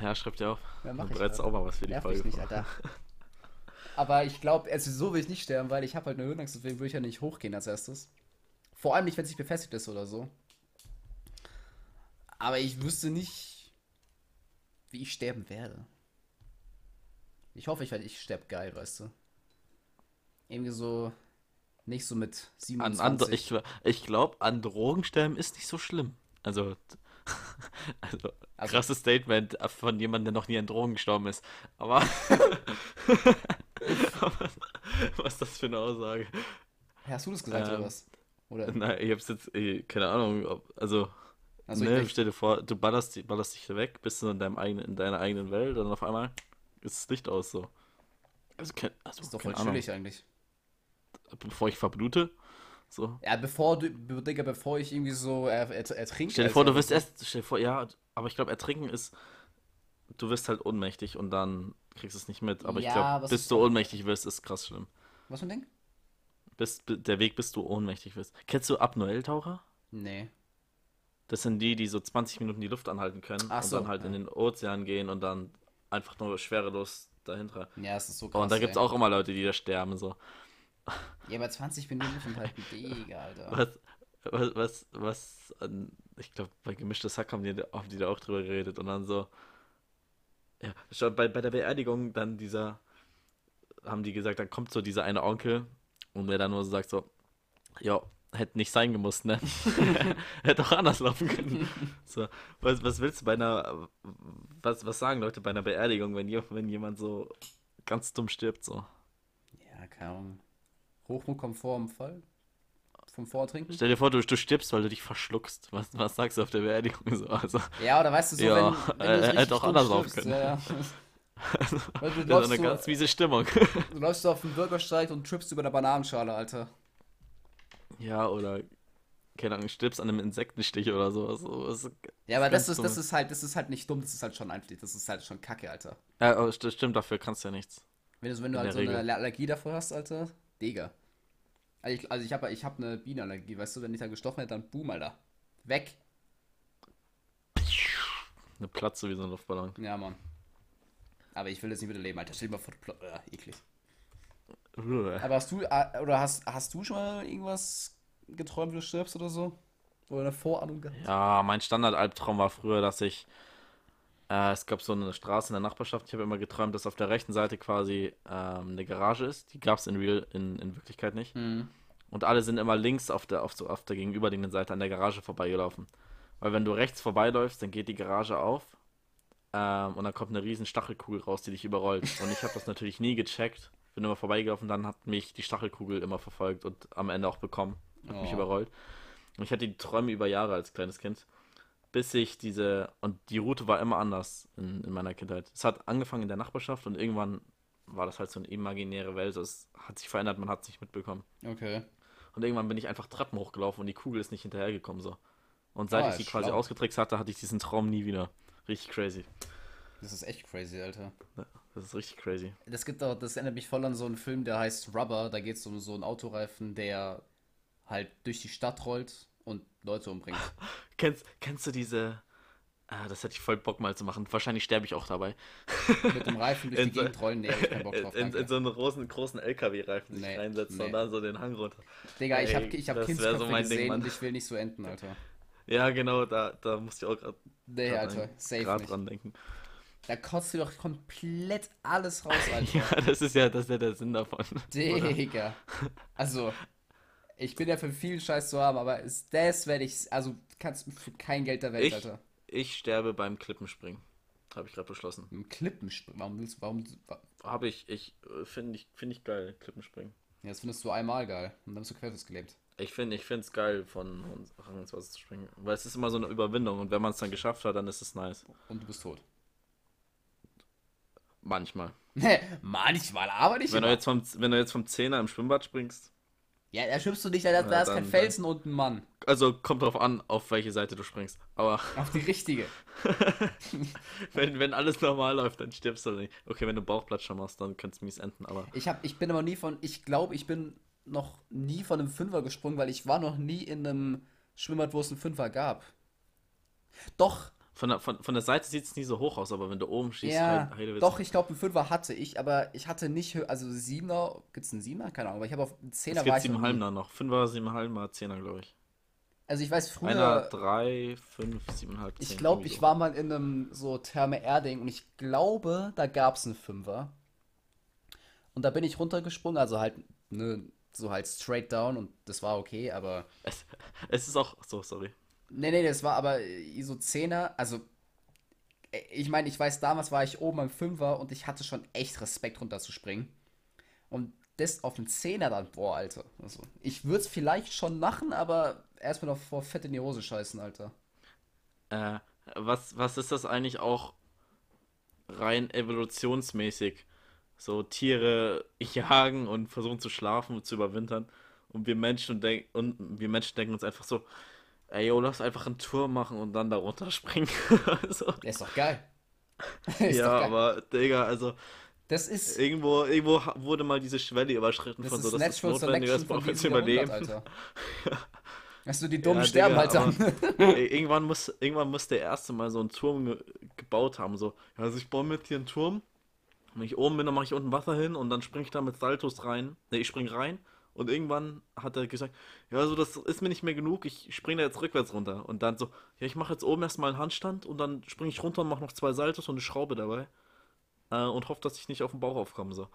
Ja, schreib dir auf. Ja, mach Dann Alter. auch mal was für die Nerv Folge. mich nicht. Alter. Aber ich glaube, also so will ich nicht sterben, weil ich habe halt eine Höhenangst, deswegen würde ich ja nicht hochgehen als erstes. Vor allem nicht, wenn es nicht befestigt ist oder so. Aber ich wüsste nicht, wie ich sterben werde. Ich hoffe, ich werde, ich sterbe geil, weißt du. Irgendwie so, nicht so mit An, 27. an, ich ich glaube, an Drogen sterben ist nicht so schlimm. Also, also, Also- krasses Statement von jemandem, der noch nie an Drogen gestorben ist. Aber, was ist das für eine Aussage? Hast du das gesagt Ähm, oder was? Oder? Nein, ich hab's jetzt, keine Ahnung, ob, also, Also ne, ich, stell dir vor, du ballerst, ballerst dich weg, bist du in, deinem eigenen, in deiner eigenen Welt und auf einmal ist das Licht aus, so. Also, ke- also ist doch voll Ahnung, chillig eigentlich. bevor ich verblute, so. Ja, bevor du, Digga, bevor ich irgendwie so er, er, ertrinke. Stell dir vor, du oder wirst erst, stell dir vor, ja, aber ich glaube, ertrinken ist, du wirst halt ohnmächtig und dann kriegst du es nicht mit. Aber ich Ja, glaube, was bis du ohnmächtig wirst, ist krass schlimm. Was für ein Ding? Bis, bi- der Weg, bis du ohnmächtig wirst. Kennst du Apnoel-Taucher? Nee. Das sind die, die so 20 Minuten die Luft anhalten können Ach und so, dann halt in ja. den Ozean gehen und dann einfach nur schwerelos dahinter. Ja, es ist so krass. Und da gibt es auch immer Leute, die da sterben. So. Ja, bei 20 Minuten Luft halten, Digga, Alter. Was, was, was, was ich glaube, bei gemischtes Hack haben die, haben die da auch drüber geredet und dann so, ja, schon bei, bei der Beerdigung dann dieser, haben die gesagt, dann kommt so dieser eine Onkel und der dann nur so sagt so, ja, hätte nicht sein gemusst, ne? hätte auch anders laufen können. So, was, was willst du bei einer, was, was sagen Leute bei einer Beerdigung, wenn, wenn jemand so ganz dumm stirbt, so? Ja, keine Ahnung. Hochmut kommt vor im Fall. Vom Vortrinken? Stell dir vor, du, du stirbst, weil du dich verschluckst. Was, was sagst du auf der Beerdigung so? Also, Ja, oder weißt du so, Ja, wenn, wenn du hätte auch anders laufen können. Ja, ja. Du, das ist eine so, ganz miese Stimmung. du läufst so auf dem Bürgersteig und trippst über der Bananenschale, Alter. Ja, oder keine Ahnung, stirbst an einem Insektenstich oder sowas. So, was- Ja, aber das ist, das ist halt, das ist halt nicht dumm, das ist halt schon einfach, das ist halt schon Kacke, Alter. Ja, aber st stimmt, dafür kannst du ja nichts. Wenn du, wenn du halt so eine. Allergie davor hast, Alter, Digga. Also ich, also ich habe ich hab eine Bienenallergie, weißt du, wenn ich da gestochen hätte, dann boom, Alter. Weg. Eine Platze wie so ein Luftballon. Ja, Mann. Aber ich will das nicht wieder leben, Alter. Stell dir mal vor, äh, eklig. Aber hast du, äh, oder hast, hast du schon mal irgendwas geträumt, wie du stirbst oder so? Oder eine Vorahnung gehabt? Ja, mein Standardalbtraum war früher, dass ich. Äh, es gab so eine Straße in der Nachbarschaft. Ich habe immer geträumt, dass auf der rechten Seite quasi ähm, eine Garage ist. Die gab es in Real, in, in Wirklichkeit nicht. Mhm. Und alle sind immer links auf der, auf, so, auf der gegenüberliegenden Seite an der Garage vorbeigelaufen. Weil wenn du rechts vorbeiläufst, dann geht die Garage auf ähm, und dann kommt eine riesen Stachelkugel raus, die dich überrollt. Und ich habe das natürlich nie gecheckt. Bin immer vorbeigelaufen, dann hat mich die Stachelkugel immer verfolgt und am Ende auch bekommen. Hat mich Oh. überrollt. Und ich hatte die Träume über Jahre als kleines Kind. Bis ich diese. Und die Route war immer anders in, in meiner Kindheit. Es hat angefangen in der Nachbarschaft und irgendwann war das halt so eine imaginäre Welt. Es hat sich verändert, man hat es nicht mitbekommen. Okay. Und irgendwann bin ich einfach Treppen hochgelaufen und die Kugel ist nicht hinterhergekommen so. Und seit Ah, ich die quasi schlau. ausgetrickst hatte, hatte ich diesen Traum nie wieder. Richtig crazy. Das ist echt crazy, Alter. Das ist richtig crazy. Das gibt auch, das erinnert mich voll an so einen Film, der heißt Rubber. Da geht es um so einen Autoreifen, der halt durch die Stadt rollt und Leute umbringt. Kennst, kennst du diese. Ah, das hätte ich voll Bock mal zu machen. Wahrscheinlich sterbe ich auch dabei. Mit dem Reifen durch die In so- Gegend rollen, nee, hab ich keinen Bock drauf. in, in, so einen großen, großen LKW-Reifen sich Nee, reinsetzen nee. und dann so den Hang runter. Digga, ich Ey, hab, ich hab das wär so Kindsköpfe Ding, gesehen Mann. und ich will nicht so enden, Alter. Ja, genau, da, da musste ich auch gerade Nee, Alter, safe nicht. dran denken. Da kotzt du doch komplett alles raus, Alter. Ja, das ist ja, das ist ja der Sinn davon. Digga. Also, Ich bin ja für viel Scheiß zu haben, aber ist, das werde ich. Also kannst du für kein Geld der Welt, Ich, Alter. ich sterbe beim Klippenspringen. Habe ich gerade beschlossen. Im Klippenspringen. Warum willst du. Warum. wa- Habe ich, ich äh, finde ich, finde ich geil, Klippenspringen. Ja, das findest du einmal geil. Und dann bist du querfestgelebt. Ich finde ich finde es geil, von Rang ins Wasser zu springen. Weil es ist immer so eine Überwindung und wenn man es dann geschafft hat, dann ist es nice. Und du bist tot. Manchmal. Manchmal, aber nicht Wenn du, immer. jetzt vom, wenn du jetzt vom Zehner im Schwimmbad springst, Ja, da schimpfst du nicht, da, da Ja, ist kein dann- Felsen und ein Mann. also kommt drauf an, auf welche Seite du springst. Aber Auf die richtige. wenn, wenn alles normal läuft, dann stirbst du nicht. Okay, wenn du Bauchplatscher machst, dann könnte es mies enden, aber Ich, hab, ich bin aber nie von, ich glaube, ich bin noch nie von einem Fünfer gesprungen, weil ich war noch nie in einem Schwimmbad, wo es einen Fünfer gab. Doch, von der, von, von der Seite sieht es nie so hoch aus, aber wenn du oben schießt, ja, heil- Heidewitzka. doch, ich glaube, einen Fünfer hatte ich, aber ich hatte nicht, also Siebener, gibt es einen Siebener? Keine Ahnung, aber ich habe auf einen Zehner Es gibt ich noch. Fünfer, sieben Halbner, Zehner, glaube ich. Also ich weiß Einer, früher, drei, fünf, siebeneinhalb, zehn. ich glaube, ich so. war mal in einem so Therme-Erding und ich glaube, da gab es einen Fünfer. Und da bin ich runtergesprungen, also halt, ne, so halt straight down und das war okay, aber Es, es ist auch. So, sorry. Nee, nee, das war aber äh, so Zehner, also äh, ich meine, ich weiß, damals war ich oben am Fünfer und ich hatte schon echt Respekt runterzuspringen. Und das auf den Zehner dann, boah, Alter. Also, ich würde es vielleicht schon machen, aber erstmal noch vor fett in die Hose scheißen, Alter. Äh, was, was ist das eigentlich auch rein evolutionsmäßig? So Tiere jagen und versuchen zu schlafen und zu überwintern. Und wir Menschen, denk und wir Menschen denken uns einfach so, ey, yo, lass einfach einen Turm machen und dann da runterspringen. so. Ist doch geil. ist Ja, doch geil. aber, Digga, also Das ist, irgendwo, irgendwo wurde mal diese Schwelle überschritten das von ist so, das ist Natural notwendig, das Selection von braucht jetzt überleben. Alter. Weißt du, die Dummen Ja, sterben Digga, halt dann. Ey, irgendwann muss, irgendwann muss der erste mal so einen Turm ge gebaut haben. So, also ich baue mir jetzt hier einen Turm. Wenn ich oben bin, dann mache ich unten Wasser hin und dann springe ich da mit Saltos rein. Ne, ich spring rein. Und irgendwann hat er gesagt, ja, also das ist mir nicht mehr genug, ich springe da jetzt rückwärts runter. Und dann so, ja, ich mache jetzt oben erstmal einen Handstand und dann springe ich runter und mache noch zwei Saltos und eine Schraube dabei. Äh, und hoffe, dass ich nicht auf den Bauch aufkomme. So.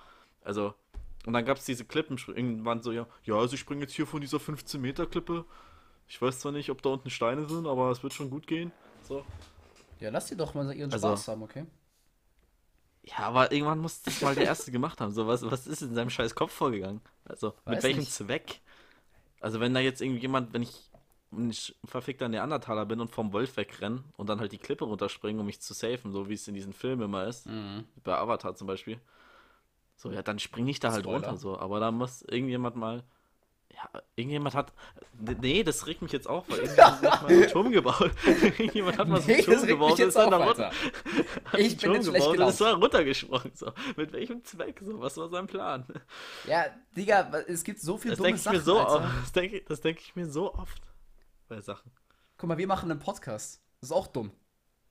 Also, und dann gab es diese Klippen, irgendwann so, ja, ja, also ich springe jetzt hier von dieser 15 Meter Klippe. Ich weiß zwar nicht, ob da unten Steine sind, aber es wird schon gut gehen. So. Ja, lass die doch mal ihren Also- Spaß haben, okay? Ja, aber irgendwann muss das mal der Erste gemacht haben. So, was, was ist in seinem scheiß Kopf vorgegangen? Also, mit Weiß welchem nicht. Zweck? Also, wenn da jetzt irgendwie jemand, wenn ich ein verfickter Neandertaler bin und vom Wolf wegrenne und dann halt die Klippe runterspringen, um mich zu safen, so wie es in diesen Filmen immer ist, Mhm. bei Avatar zum Beispiel. So, ja, dann springe ich da halt Spoiler. runter, so. Aber da muss irgendjemand mal. Ja, irgendjemand hat. Nee, das regt mich jetzt auch, weil irgendjemand hat mal einen Turm gebaut. irgendjemand hat mal so einen Nee, Turm das regt gebaut und ist dann da runter. Ich bin Turm jetzt gebaut und ist da runtergesprungen. So. Mit welchem Zweck? So, was war sein Plan? Ja, Digga, es gibt so viele Das dumme ich Sachen, so oft. Das denke das denk ich mir so oft bei Sachen. Guck mal, wir machen einen Podcast. Das ist auch dumm.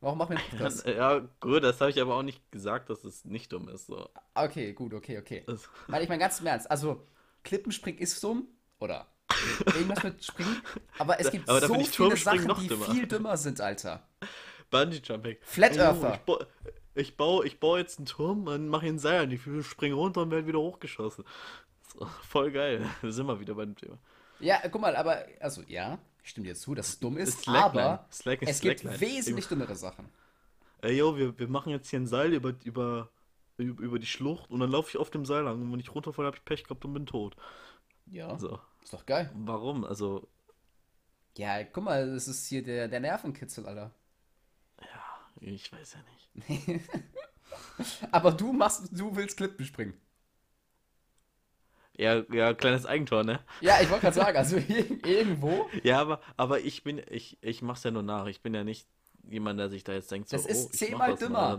Warum machen wir einen Podcast? Ja, gut, das habe ich aber auch nicht gesagt, dass es nicht dumm ist. So. Okay, gut, okay, okay. Das, Weil ich meine ganz im Ernst, also Klippenspringen ist dumm oder irgendwas mit Springen, aber es gibt Aber so viele Sachen, die dümmer. viel dümmer sind, Alter. Bungee Jumping. Flat Earther. Ich, bau, ich, baue, ich baue jetzt einen Turm, dann mache einen Seil an die Füße, springe runter und werde wieder hochgeschossen. Voll geil. Da sind wir wieder beim Thema. Ja, guck mal, aber, also ja, ich stimme dir zu, dass es dumm ist, Slackline. aber Slack ist es gibt Slackline. wesentlich dümmere Sachen. Ey, yo, wir, wir machen jetzt hier ein Seil über, über, über über die Schlucht und dann laufe ich auf dem Seil lang und wenn ich runterfalle, habe ich Pech gehabt und bin tot. Ja, So. ist doch geil. Warum? Also, Ja, guck mal, das ist hier der, der Nervenkitzel, Alter. ich weiß ja nicht. Aber du machst, du willst Klippen springen. Ja, ja, kleines Eigentor, ne? Ja, ich wollte gerade sagen, also ir- irgendwo, Ja, aber, aber ich bin, ich, ich mach's ja nur nach. Ich bin ja nicht jemand, der sich da jetzt denkt, so, Das ist oh, zehnmal dümmer.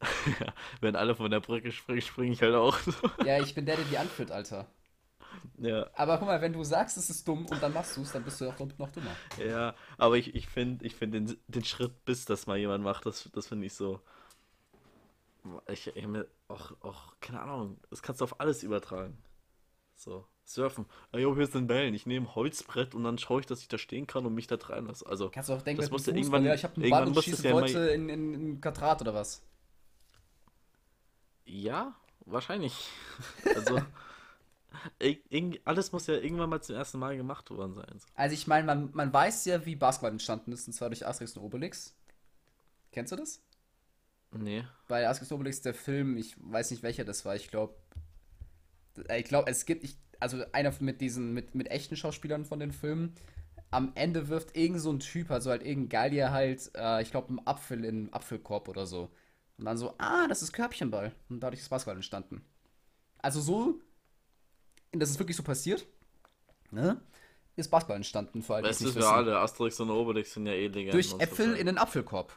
ja, wenn alle von der Brücke springen, springe ich halt auch. Ja, ich bin der, der die anführt, Alter. Ja, Aber guck mal, wenn du sagst, es ist dumm und dann machst du es, dann bist du auch noch dümmer. ja, aber ich, ich finde ich find den, den Schritt, bis das mal jemand macht, das, das finde ich so. Ich, ich mir auch, auch, keine Ahnung, das kannst du auf alles übertragen. So, surfen. Ah, jo, hier sind Wellen. Ich nehme Holzbrett und dann schaue ich, dass ich da stehen kann und mich da treiben lasse. Also, Kannst du auch denken, Das musste Fußball, irgendwann- ja, ich habe einen Ball und schieße ja Leute in, in, in Quadrat oder was? Ja, wahrscheinlich. Also, alles muss ja irgendwann mal zum ersten Mal gemacht worden sein. So. Also ich meine, man, man weiß ja, wie Basketball entstanden ist, und zwar durch Asterix und Obelix. Kennst du das? Nee. Bei Asterix und Obelix, der Film, ich weiß nicht welcher das war, ich glaube, ich glaube, es gibt, ich, also einer mit diesen, mit, mit echten Schauspielern von den Filmen, am Ende wirft irgend so ein Typ, also halt irgendein Gallier halt, äh, ich glaube, einen Apfel in einen Apfelkorb oder so. Und dann so, ah, das ist Körbchenball. Und dadurch ist Basketball entstanden. Also so, das ist wirklich so passiert, ne? Ist Basketball entstanden, vor allem. Das wissen wir alle. Asterix und Obelix sind ja eh Legenden. Durch und Äpfel in den Apfelkorb.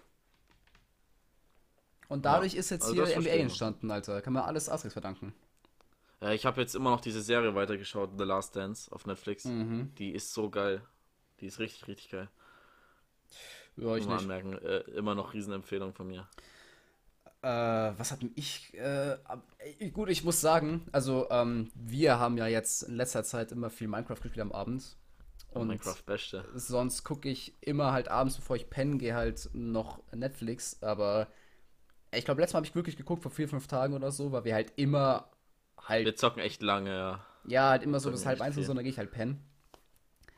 Und dadurch ist jetzt also hier NBA verstehe entstanden, Alter. Kann man alles Asterix verdanken. Ja, ich habe jetzt immer noch diese Serie weitergeschaut, The Last Dance auf Netflix. Mhm. Die ist so geil. Die ist richtig, richtig geil. Ja, ich mal nicht. anmerken, äh, immer noch Riesenempfehlung von mir. Äh, was hatten ich? Äh, gut, ich muss sagen, also ähm, wir haben ja jetzt in letzter Zeit immer viel Minecraft gespielt am Abend. Und Minecraft Beste. sonst gucke ich immer halt abends, bevor ich pennen gehe, halt noch Netflix. Aber ich glaube, letztes Mal habe ich wirklich geguckt, vor vier, fünf Tagen oder so, weil wir halt immer halt Wir zocken echt lange, ja. Ja, halt immer so bis halb eins und so, dann gehe ich halt pennen.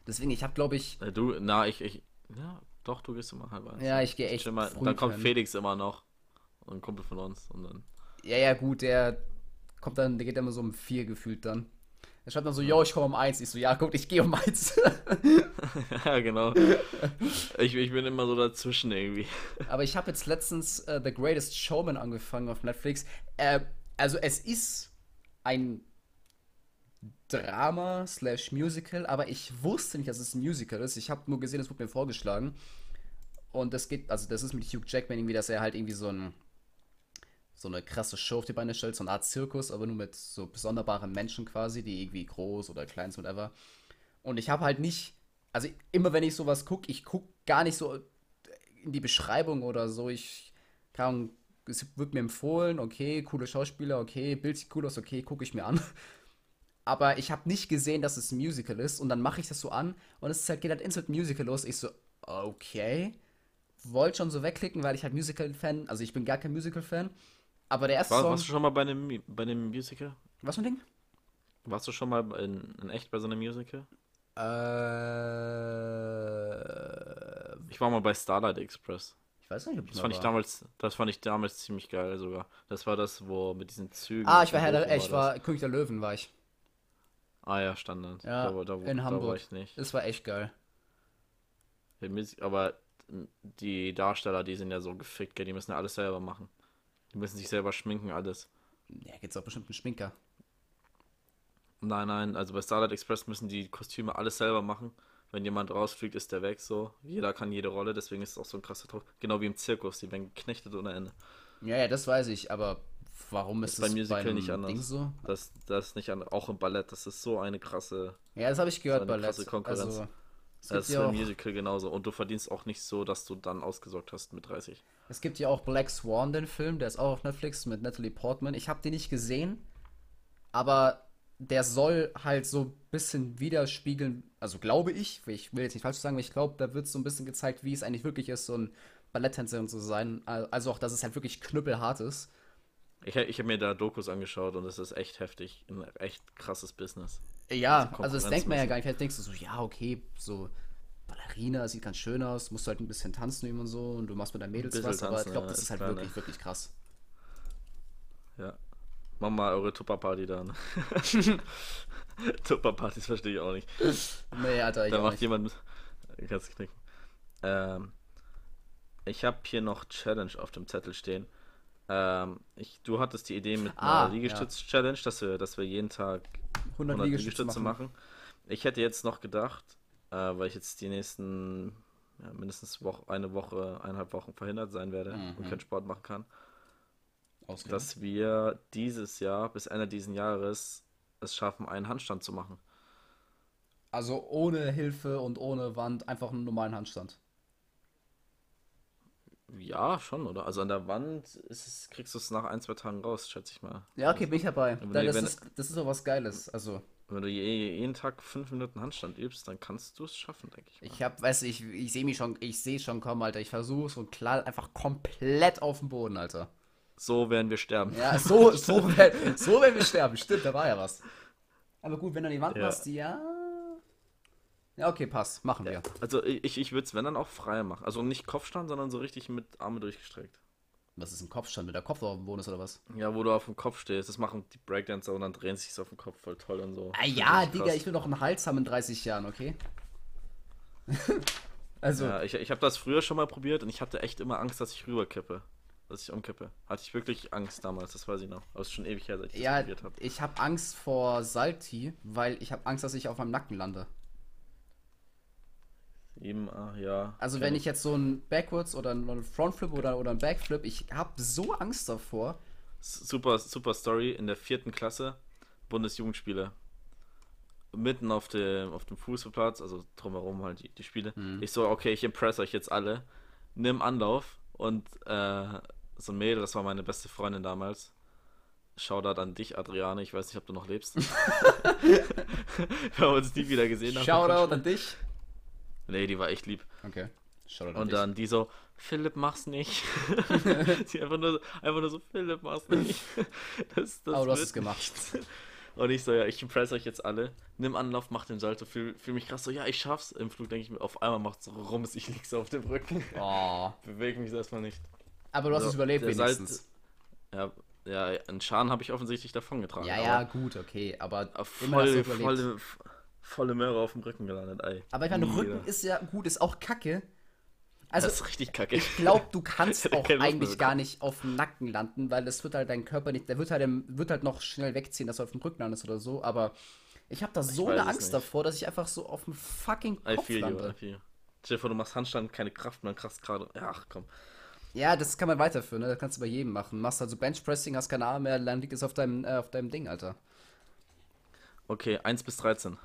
Deswegen, ich habe, glaube ich, Du, na, ich, ich, ja, doch, du gehst immer halb eins. ja, ich gehe echt mal. Dann kommt pennen. Felix immer noch. Ein Kumpel von uns. Und dann. Ja, ja, gut, der kommt dann, der geht immer so um vier gefühlt dann. Er schreibt dann so, yo, ich komme um eins. Ich so, ja, guck, ich gehe um eins. ja, genau. ich, ich bin immer so dazwischen irgendwie. Aber ich habe jetzt letztens äh, The Greatest Showman angefangen auf Netflix. Äh, also es ist ein Drama slash Musical, aber ich wusste nicht, dass es ein Musical ist. Ich habe nur gesehen, es wurde mir vorgeschlagen. Und das geht, also das ist mit Hugh Jackman irgendwie, dass er halt irgendwie so ein so eine krasse Show auf die Beine stellt, so eine Art Zirkus, aber nur mit so sonderbaren Menschen quasi, die irgendwie groß oder klein sind, whatever. Und ich habe halt nicht, also immer wenn ich sowas gucke, ich gucke gar nicht so in die Beschreibung oder so. Ich keine Ahnung, es wird mir empfohlen, okay, coole Schauspieler, okay, Bild sieht cool aus, okay, gucke ich mir an. Aber ich habe nicht gesehen, dass es ein Musical ist und dann mache ich das so an und es ist halt, geht halt instant Musical los. Ich so, okay. Wollte schon so wegklicken, weil ich halt Musical-Fan, also ich bin gar kein Musical-Fan. Aber der erste War, Song. warst du schon mal bei einem, bei einem Musical? Was für ein Ding? Warst du schon mal in, in echt bei so einem Musical? Äh. Ich war mal bei Starlight Express. Ich weiß nicht, ob ich Das fand ich damals, das fand ich damals ziemlich geil sogar. Das war das, wo mit diesen Zügen. Ah, ich war Herr der, ich war König der Löwen, war ich. Ah ja, Standard. Ja, da, da, in da Hamburg. war ich nicht. Das war echt geil. Aber die Darsteller, die sind ja so gefickt, gell? die müssen ja alles selber machen. Die müssen sich selber schminken, alles. Ja, gibt's auch bestimmt einen Schminker. Nein, nein, also bei Starlight Express müssen die Kostüme alles selber machen. Wenn jemand rausfliegt, ist der weg so. Jeder kann jede Rolle, deswegen ist es auch so ein krasser Druck. Genau wie im Zirkus, die werden geknechtet ohne Ende. Ja, ja, das weiß ich, aber warum ist, Ist beim das Musical einem nicht anders. Ding so? Das, das ist nicht an, auch im Ballett, das ist so eine krasse, Ja, das habe ich gehört bei krasse Let's. Konkurrenz. Also, das ist beim auch, Musical genauso. Und du verdienst auch nicht so, dass du dann ausgesorgt hast mit 30. es gibt ja auch Black Swan, den Film, der ist auch auf Netflix mit Natalie Portman. Ich habe den nicht gesehen, aber der soll halt so ein bisschen widerspiegeln, also glaube ich, ich will jetzt nicht falsch sagen, aber ich glaube, da wird so ein bisschen gezeigt, wie es eigentlich wirklich ist, so ein Balletttänzerin zu sein. Also auch, dass es halt wirklich knüppelhart ist. Ich, ich habe mir da Dokus angeschaut und es ist echt heftig. Ein echt krasses Business. Ja, Also also das denkt man ja gar nicht. Vielleicht denkst du so, ja, okay, so Ballerina, sieht ganz schön aus, musst du halt ein bisschen tanzen üben und so und du machst mit deinen Mädels was, aber ich tanzen, glaube, ja, das ist halt wirklich, ne? wirklich krass. Ja. Mach mal eure Tupperparty dann. Tupperpartys verstehe ich auch nicht. Nee, Alter, ich Da macht nicht. jemand. Kannst knicken. Ähm, ich habe hier noch Challenge auf dem Zettel stehen. Ähm, ich, du hattest die Idee mit Ah, einer Liegestütz-Challenge, dass wir, dass wir jeden Tag 100 100 Liegestütze Liegestütze machen. Ich hätte jetzt noch gedacht, äh, weil ich jetzt die nächsten ja, mindestens Woche, eine Woche, eineinhalb Wochen verhindert sein werde und Mhm. keinen Sport machen kann, Ausgehen. dass wir dieses Jahr, bis Ende diesen Jahres, es schaffen, einen Handstand zu machen. Also ohne Hilfe und ohne Wand, einfach einen normalen Handstand. Ja, schon, oder? Also an der Wand es, kriegst du es nach ein, zwei Tagen raus, schätze ich mal. Ja, okay, bin ich dabei. Da, das, ist, das ist doch was Geiles. Also, Wenn du je, jeden Tag fünf Minuten Handstand übst, dann kannst du es schaffen, denke ich. Mal. ich hab, weißt du, ich, ich sehe mich schon, ich sehe schon kommen, Alter. Ich versuch's und klar, einfach komplett auf dem Boden, Alter. So werden wir sterben. Ja, so, so, werden- so werden wir sterben. Stimmt, da war ja was. Aber gut, wenn du an die Wand Ja. machst, ja. Ja, okay, passt. Machen wir. Also ich, ich würde es, wenn dann auch frei machen. Also nicht Kopfstand, sondern so richtig mit Arme durchgestreckt. Was ist ein Kopfstand mit der Kopf auf dem Boden ist oder was? Ja, wo du auf dem Kopf stehst. Das machen die Breakdancer und dann drehen sich auf den Kopf voll toll und so. Ah Das ja, Digga, krass. ich will doch einen Hals haben in 30 Jahren, okay? also, Ja, ich, ich habe das früher schon mal probiert und ich hatte echt immer Angst, dass ich rüberkippe. Dass ich umkippe. Hatte ich wirklich Angst damals, das weiß ich noch. Aber es ist schon ewig her, seit ich das ja, probiert habe. ich habe Angst vor Salti, weil ich habe Angst, dass ich auf meinem Nacken lande. Eben, ah, ja. Also wenn ich jetzt so ein Backwards oder ein Frontflip oder, oder ein Backflip, ich habe so Angst davor. Super, super Story. In der vierten Klasse, Bundesjugendspiele. Mitten auf dem, auf dem Fußballplatz, also drumherum halt die, die Spiele. Mhm. Ich so, okay, ich impress euch jetzt alle. Nimm Anlauf und äh, so ein Mädel, das war meine beste Freundin damals. Shoutout an dich, Adriane. Ich weiß nicht, ob du noch lebst. Wir haben uns nie wieder gesehen. Shoutout an dich. Nee, die war echt lieb. Okay. Und dann die so, Philipp, mach's nicht. die einfach nur, einfach nur so, Philipp, mach's nicht. Das, das Aber du hast es gemacht. Und ich so, ja, ich impress euch jetzt alle. Nimm Anlauf, mach den Salto, fühl, fühl mich krass so, ja, ich schaff's. Im Flug denke ich mir, auf einmal macht's so rums, ich lieg so auf dem Rücken. Oh. Bewege mich erstmal nicht. Aber du hast So, es überlebt der Salz- wenigstens. Ja, ja, einen Schaden habe ich offensichtlich davongetragen. Ja, ja, gut, okay. Aber aber immer hast du voll, überlebt. Volle, Möhre auf dem Rücken gelandet, ey. Aber ich meine, Nie Rücken wieder. ist ja gut, ist auch kacke. Also, das ist richtig kacke. ich glaube, du kannst auch eigentlich gar nicht auf dem Nacken landen, weil das wird halt dein Körper nicht, der wird halt, wird halt noch schnell wegziehen, dass du auf dem Rücken landest oder so, aber ich habe da so eine Angst nicht. davor, dass ich einfach so auf dem fucking I Kopf feel you, I lande. feel. Stell dir vor, du machst Handstand, keine Kraft, man krass gerade. Ach komm. Ja, das kann man weiterführen, ne? das kannst du bei jedem machen. Machst also Benchpressing, hast keine Arme mehr, dann liegt es auf deinem, äh, auf deinem Ding, Alter. Okay, 1 bis 13.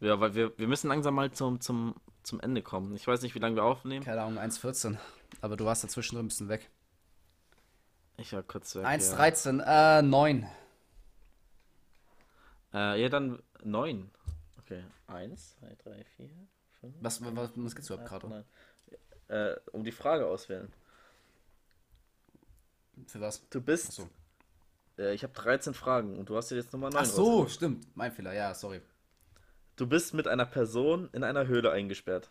Ja, weil wir, wir müssen langsam mal zum, zum, zum Ende kommen. Ich weiß nicht, wie lange wir aufnehmen. Keine Ahnung, 1,14. Aber du warst dazwischen ein bisschen weg. Ich war kurz weg. 1,13, äh, 9. Ja. Äh, ja, dann 9. Okay. 1, 2, 3, 4, 5. Was, was, was gibt's überhaupt gerade? Äh, um die Frage auswählen. Für was? Du bist. Achso. Äh, ich habe 13 Fragen und du hast dir jetzt Nummer 9 Ach so, stimmt. Mein Fehler, ja, sorry. Du bist mit einer Person in einer Höhle eingesperrt.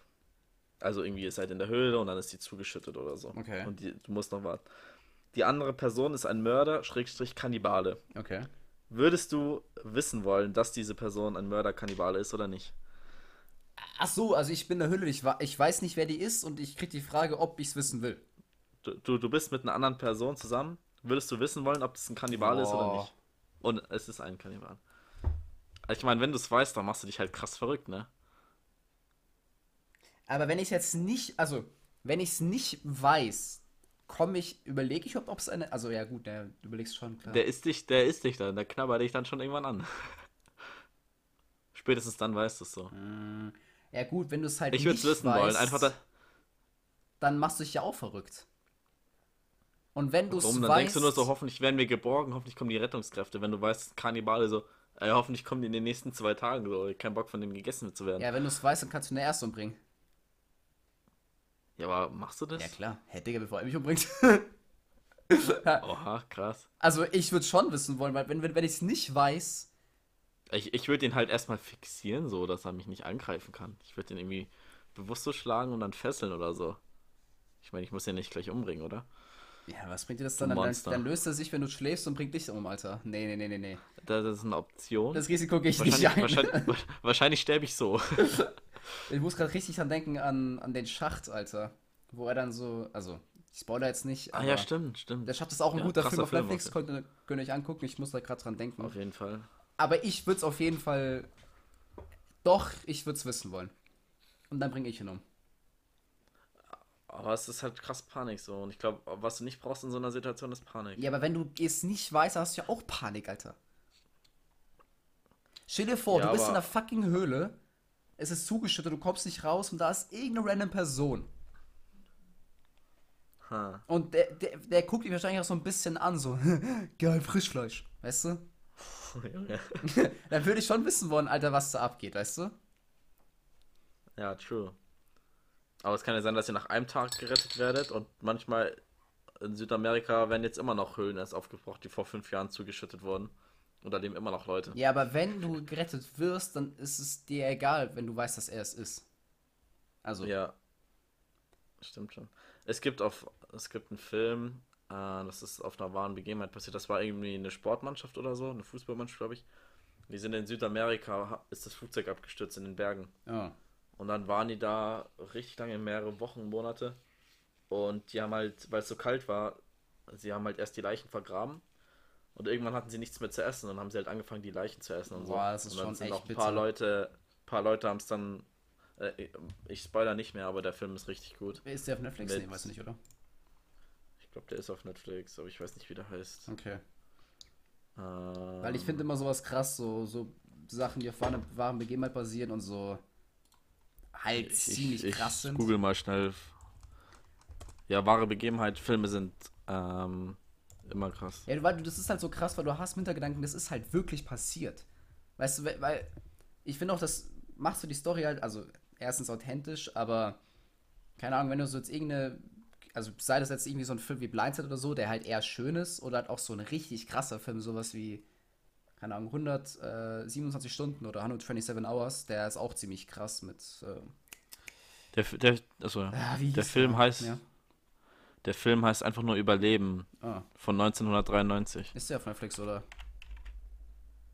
Also irgendwie ihr seid in der Höhle und dann ist die zugeschüttet oder so. Okay. Und die, du musst noch warten. Die andere Person ist ein Mörder, Schrägstrich Kannibale. Okay. Würdest du wissen wollen, dass diese Person ein Mörder, Kannibale ist oder nicht? Ach so, also ich bin in der Hülle, ich, ich weiß nicht, wer die ist und ich krieg die Frage, ob ich's wissen will. Du, du, du bist mit einer anderen Person zusammen. Würdest du wissen wollen, ob das ein Kannibale ist oder nicht? Und es ist ein Kannibal. Ich meine, wenn du es weißt, dann machst du dich halt krass verrückt, ne? Aber wenn ich jetzt nicht, also, wenn ich's nicht weiß, komme ich, überlege ich, ob es eine, also ja gut, der, du überlegst schon, klar. Der isst dich, der isst dich dann, der knabbert dich dann schon irgendwann an. Spätestens dann weißt du es so. Mm, ja gut, wenn du es halt Ich würde nicht es wissen weißt, wollen. Einfach da, dann machst du dich ja auch verrückt. Und wenn du es warum, weißt, dann denkst du nur so, hoffentlich werden wir geborgen, hoffentlich kommen die Rettungskräfte. Wenn du weißt, Kannibale so, ey, hoffentlich kommen die in den nächsten zwei Tagen so, kein Bock von denen gegessen zu werden. Ja, ja, wenn du es weißt, dann kannst du eine erste umbringen. aber machst du das? Ja klar, hey Digga, bevor er mich umbringt. Oha, krass. also ich würde schon wissen wollen, weil wenn, wenn, wenn ich es nicht weiß, Ich, ich würde ihn halt erstmal fixieren, so, dass er mich nicht angreifen kann. Ich würde ihn irgendwie bewusst so schlagen und dann fesseln oder so. Ich meine, ich muss ihn nicht gleich umbringen, oder? Ja, was bringt dir das dann? Dann, dann, löst er sich, wenn du schläfst und bringt dich um, Alter. Nee, nee, nee, nee, nee. Das, ist eine Option. Das Risiko gehe ich nicht ein. wahrscheinlich, wahrscheinlich sterbe ich so. Ich muss gerade richtig dran denken an, an den Schacht, Alter. Wo er dann so, also, ich spoiler jetzt nicht, ah ja, stimmt, stimmt. der Schacht ist auch ein Ja, guter Film auf Film Netflix, könnt könnt ihr euch angucken, ich muss da gerade dran denken. Auf jeden Fall. Aber ich würde es auf jeden Fall, doch, ich würde es wissen wollen. Und dann bringe ich ihn um. Aber es ist halt krass Panik so. Und ich glaube, was du nicht brauchst in so einer Situation, ist Panik. Ja, aber wenn du es nicht weißt, hast du ja auch Panik, Alter. Stell dir vor, Ja, du bist in einer fucking Höhle, es ist zugeschüttet, du kommst nicht raus und da ist irgendeine random Person. Ha. Und der, der, der guckt dich wahrscheinlich auch so ein bisschen an, so, geil, Frischfleisch, weißt du? Dann würde ich schon wissen wollen, Alter, was da abgeht, weißt du? ja, true. Aber es kann ja sein, dass ihr nach einem Tag gerettet werdet und manchmal in Südamerika werden jetzt immer noch Höhlen erst aufgebraucht, die vor fünf Jahren zugeschüttet wurden. Und da leben immer noch Leute. Ja, aber wenn du gerettet wirst, dann ist es dir egal, wenn du weißt, dass er es ist. Also, Ja. Stimmt schon. Es gibt auf, es gibt einen Film, äh, das ist auf einer wahren Begebenheit passiert. Das war irgendwie eine Sportmannschaft oder so, eine Fußballmannschaft, glaube ich. Die sind in Südamerika, ist das Flugzeug abgestürzt in den Bergen. ja. Und dann waren die da richtig lange, mehrere Wochen, Monate. Und die haben halt, weil es so kalt war, sie haben halt erst die Leichen vergraben. Und irgendwann hatten sie nichts mehr zu essen und haben sie halt angefangen, die Leichen zu essen und so. Boah, das ist und dann schon sind echt auch ein bitter. paar Leute, paar Leute haben es dann. Äh, ich spoiler nicht mehr, aber der Film ist richtig gut. Ist der auf Netflix? Mit- Nee, weißt du nicht, oder? Ich glaube, der ist auf Netflix, aber ich weiß nicht, wie der heißt. Okay. Ähm, Weil ich finde immer sowas krass, so, so Sachen, die auf wahren, wahren Begebenheit basieren und so halt ich, ziemlich ich, krass ich sind. google mal schnell. Ja, wahre Begebenheit, Filme sind ähm, immer krass. Ja, weil das ist halt so krass, weil du hast im Hintergedanken, das ist halt wirklich passiert. Weißt du, weil- weil ich finde auch, das machst du die Story halt, also erstens authentisch, aber keine Ahnung, wenn du so jetzt irgendeine, also sei das jetzt irgendwie so ein Film wie Blindside oder so, der halt eher schön ist, oder halt auch so ein richtig krasser Film, sowas wie, keine Ahnung, 127 Stunden oder 127 Hours, der ist auch ziemlich krass mit, äh, Der, der, also, wie der Film heißt, Ja. der Film heißt einfach nur Überleben Ah, von 1993. ist der auf Netflix oder?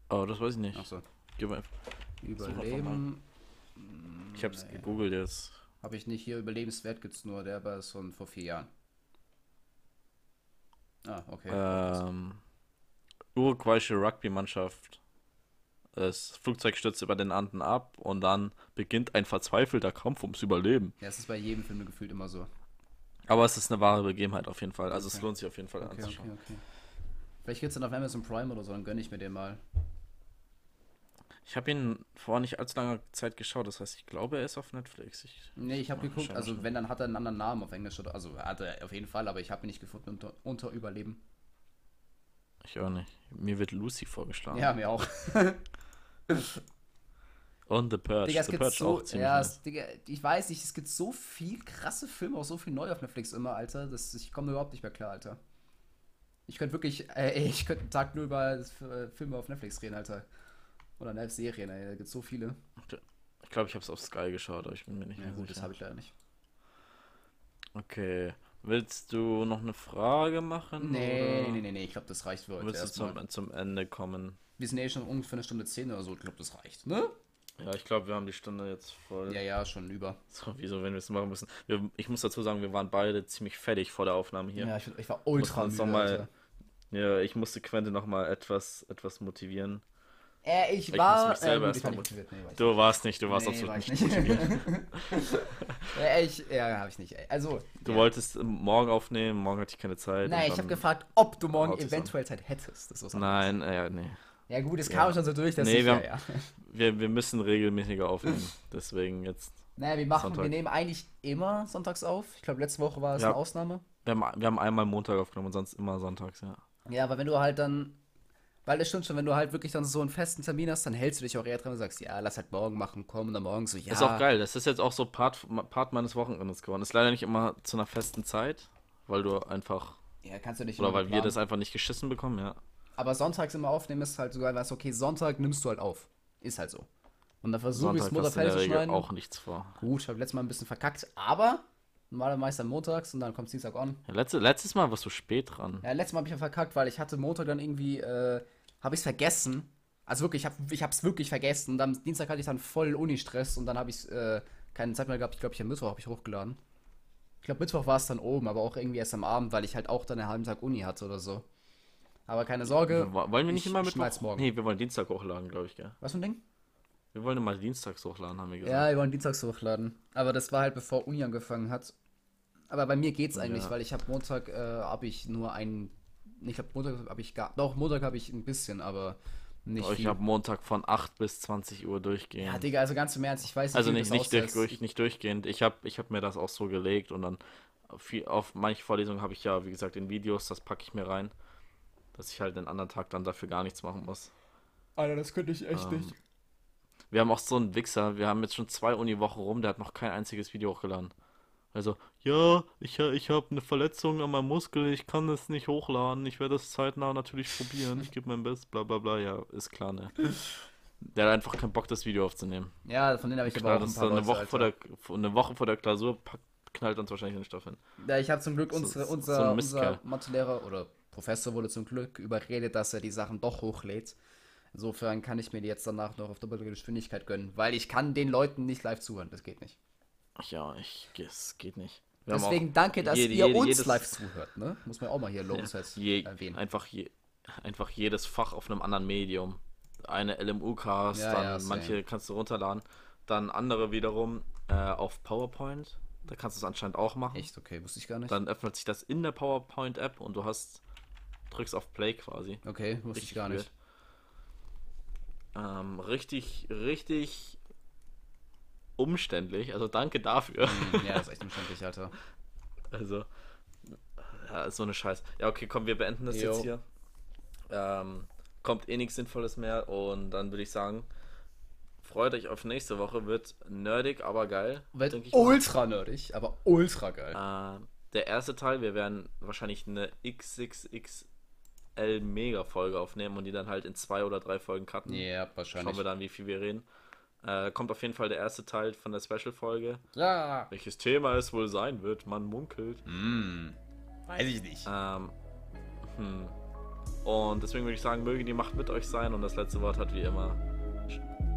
Oh, das weiß ich nicht. Achso. Mal- Überleben. Ich hab's Nee. gegoogelt jetzt. Habe ich nicht hier überlebenswert gibt's nur, der war von vor vier Jahren. Ah, okay. Ähm, uruguayische Rugby-Mannschaft. Das Flugzeug stürzt über den Anden ab und dann beginnt ein verzweifelter Kampf ums Überleben. ja, es ist bei jedem Film gefühlt immer so. Aber es ist eine wahre Begebenheit auf jeden Fall. Also es Okay. lohnt sich auf jeden Fall Okay, anzuschauen. okay. Vielleicht gibt's dann auf Amazon Prime oder so, dann gönne ich mir den mal. Ich habe ihn vor nicht allzu langer Zeit geschaut, das heißt, ich glaube, er ist auf Netflix. Ich, Nee, ich habe geguckt, also wenn, dann hat er einen anderen Namen auf Englisch oder, also hat er auf jeden Fall, aber ich habe ihn nicht gefunden unter, unter Überleben. Ich auch nicht. Mir wird Lucy vorgeschlagen. Ja, mir auch. Und The Purge. Digga, es The gibt Purge so, auch ziemlich ja, es, Digga, ich weiß nicht, es gibt so viel krasse Filme, auch so viel neu auf Netflix immer, Alter, dass ich komme überhaupt nicht mehr klar, Alter. Ich könnte wirklich, äh, ey, ich könnte einen Tag nur über äh, Filme auf Netflix reden, Alter. Oder ne, Serien, ey, da gibt so viele. Ich glaube, ich habe es auf Sky geschaut, aber ich bin mir nicht Ja mehr gut, das sicher. habe ich leider nicht. Okay. Willst du noch eine Frage machen? Nee, oder nee, nee, nee, ich glaube, das reicht für heute Willst du zum, zum Ende kommen? Wir sind ja eh schon ungefähr eine Stunde 10 oder so, ich glaube, das reicht, ne? Ja, ich glaube, wir haben die Stunde jetzt voll. Ja, ja, schon über. So, wieso, wenn wir es machen müssen? Wir, ich muss dazu sagen, wir waren beide ziemlich fertig vor der Aufnahme hier. Ja, ich, ich war ultra müde, mal-. Ja, ich musste Quente noch mal etwas, etwas motivieren. Äh, ich muss war. äh, gut, ich war motiviert. Nee, war ich Du warst nicht, du warst nee, absolut war ich nicht motiviert. ja, ich, ja, habe ich nicht. ey. Also. Du ja. wolltest ähm, morgen aufnehmen, morgen hatte ich keine Zeit. Nein, ich habe gefragt, ob du morgen eventuell Zeit hättest. Nein, äh, nee. Ja, gut, es Ja. kam schon so durch, dass Nee, ich. wir Ja, haben- ja. Wir, wir müssen regelmäßiger aufnehmen. Deswegen jetzt. Naja, wir machen, Sonntag. wir nehmen eigentlich immer sonntags auf. Ich glaube, letzte Woche war es Ja. eine Ausnahme. Wir haben, wir haben einmal Montag aufgenommen und sonst immer sonntags, ja. Ja, aber wenn du halt dann. Weil das stimmt schon, wenn du halt wirklich dann so einen festen Termin hast, dann hältst du dich auch eher dran und sagst, ja, lass halt morgen machen, komm, und dann morgen so, ja. Ist auch geil. Das ist jetzt auch so Part, Part meines Wochenendes geworden. Ist leider nicht immer zu einer festen Zeit, weil du einfach. Ja, kannst du nicht Oder weil wir planen. das einfach nicht geschissen bekommen, ja. Aber sonntags immer aufnehmen ist halt sogar, weißt du, okay, Sonntag nimmst du halt auf. Ist halt so. Und dann versuche ich es Montag fertig zu schneiden. auch nichts vor. Gut, ich habe letztes Mal ein bisschen verkackt, aber normalerweise dann montags und dann kommt Dienstag on. Ja, letzte, letztes Mal warst du spät dran. Ja, letztes Mal habe ich ja verkackt, weil ich hatte Montag dann irgendwie, äh, habe ich es vergessen. Also wirklich, ich habe ich es wirklich vergessen. Und am Dienstag hatte ich dann voll Uni-Stress und dann habe ich äh, keine Zeit mehr gehabt. Ich glaube, ich am Mittwoch habe ich hochgeladen. Ich glaube, Mittwoch war es dann oben, aber auch irgendwie erst am Abend, weil ich halt auch dann einen halben Tag Uni hatte oder so. Aber keine Sorge. Wo- Wollen wir nicht ich immer mit schneid's morgen. Nee, wir wollen Dienstag hochladen, glaube ich, gell? Was für ein Ding? Wir wollen immer dienstags hochladen, haben wir gesagt. Ja, wir wollen dienstags hochladen. Aber das war halt bevor Uni angefangen hat. Aber bei mir geht's eigentlich, Ja. weil ich habe Montag äh, habe ich nur einen. Ich habe Montag habe ich gar. Doch Montag habe ich ein bisschen, aber nicht Oh, ich habe Montag von 8 bis 20 Uhr durchgehend. ja, Digga, also ganz im Ernst, ich weiß also wie nicht, das nicht, aussieht. durch, durch, nicht durchgehend. Ich habe ich hab mir das auch so gelegt und dann viel, auf manche Vorlesungen habe ich ja, wie gesagt, in Videos, das packe ich mir rein. Dass ich halt den anderen Tag dann dafür gar nichts machen muss. Alter, das könnte ich echt Ähm, Wir haben auch so einen Wichser, wir haben jetzt schon zwei Uni-Wochen rum, der hat noch kein einziges Video hochgeladen. Also, ja, ich, ich habe eine Verletzung an meinem Muskel, ich kann das nicht hochladen, ich werde das zeitnah natürlich probieren, ich gebe mein Bestes, bla bla bla, ja, ist klar, ne. Der hat einfach keinen Bock, das Video aufzunehmen. Ja, von denen habe ich aber Knallt auch ein paar eine Leute, Woche, vor der, eine Woche vor der Klausur knallt uns wahrscheinlich den Stoff hin. Ja, ich habe zum Glück So- unsere, so- so unser, ein unser. Mathelehrer oder Professor wurde zum Glück überredet, dass er die Sachen doch hochlädt. Insofern kann ich mir die jetzt danach noch auf doppelte Geschwindigkeit gönnen, weil ich kann den Leuten nicht live zuhören. Das geht nicht. Ja, ich, es geht nicht. Wir Deswegen danke, dass jede- ihr jede- uns jedes- live zuhört. Ne? Muss man auch mal hier lobenswert je, erwähnen. einfach, je, einfach jedes Fach auf einem anderen Medium. Eine LMU-Cast, Ja, dann ja, manche kannst du runterladen. Dann andere wiederum äh, auf PowerPoint. Da kannst du es anscheinend auch machen. Echt? Okay, wusste ich gar nicht. Dann öffnet sich das in der PowerPoint-App und du hast, drückst auf Play quasi. okay, wusste ich gar nicht. Ähm, richtig, richtig umständlich. Also danke dafür. Hm, ja, das ist echt umständlich, Alter. Also, ja, ist so eine Scheiß. Ja, okay, komm, wir beenden das Jo. jetzt hier. Ähm, kommt eh nichts Sinnvolles mehr und dann würde ich sagen, freut euch auf nächste Woche. Wird nerdig, aber geil. Wird ich mal. ultra nerdig, aber ultra geil. Äh, der erste Teil, wir werden wahrscheinlich eine XXXL Mega-Folge aufnehmen und die dann halt in zwei oder drei Folgen cutten. Ja, Schauen wahrscheinlich. wir dann, wie viel wir reden. Äh, kommt auf jeden Fall der erste Teil von der Special-Folge. Ja. Welches Thema es wohl sein wird, man munkelt. Hm. Weiß ich nicht. Ähm, hm. Und deswegen würde ich sagen, möge die Macht mit euch sein und das letzte Wort hat wie immer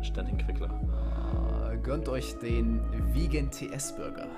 Stenning Quickler. Äh, gönnt euch den Vegan TS Burger.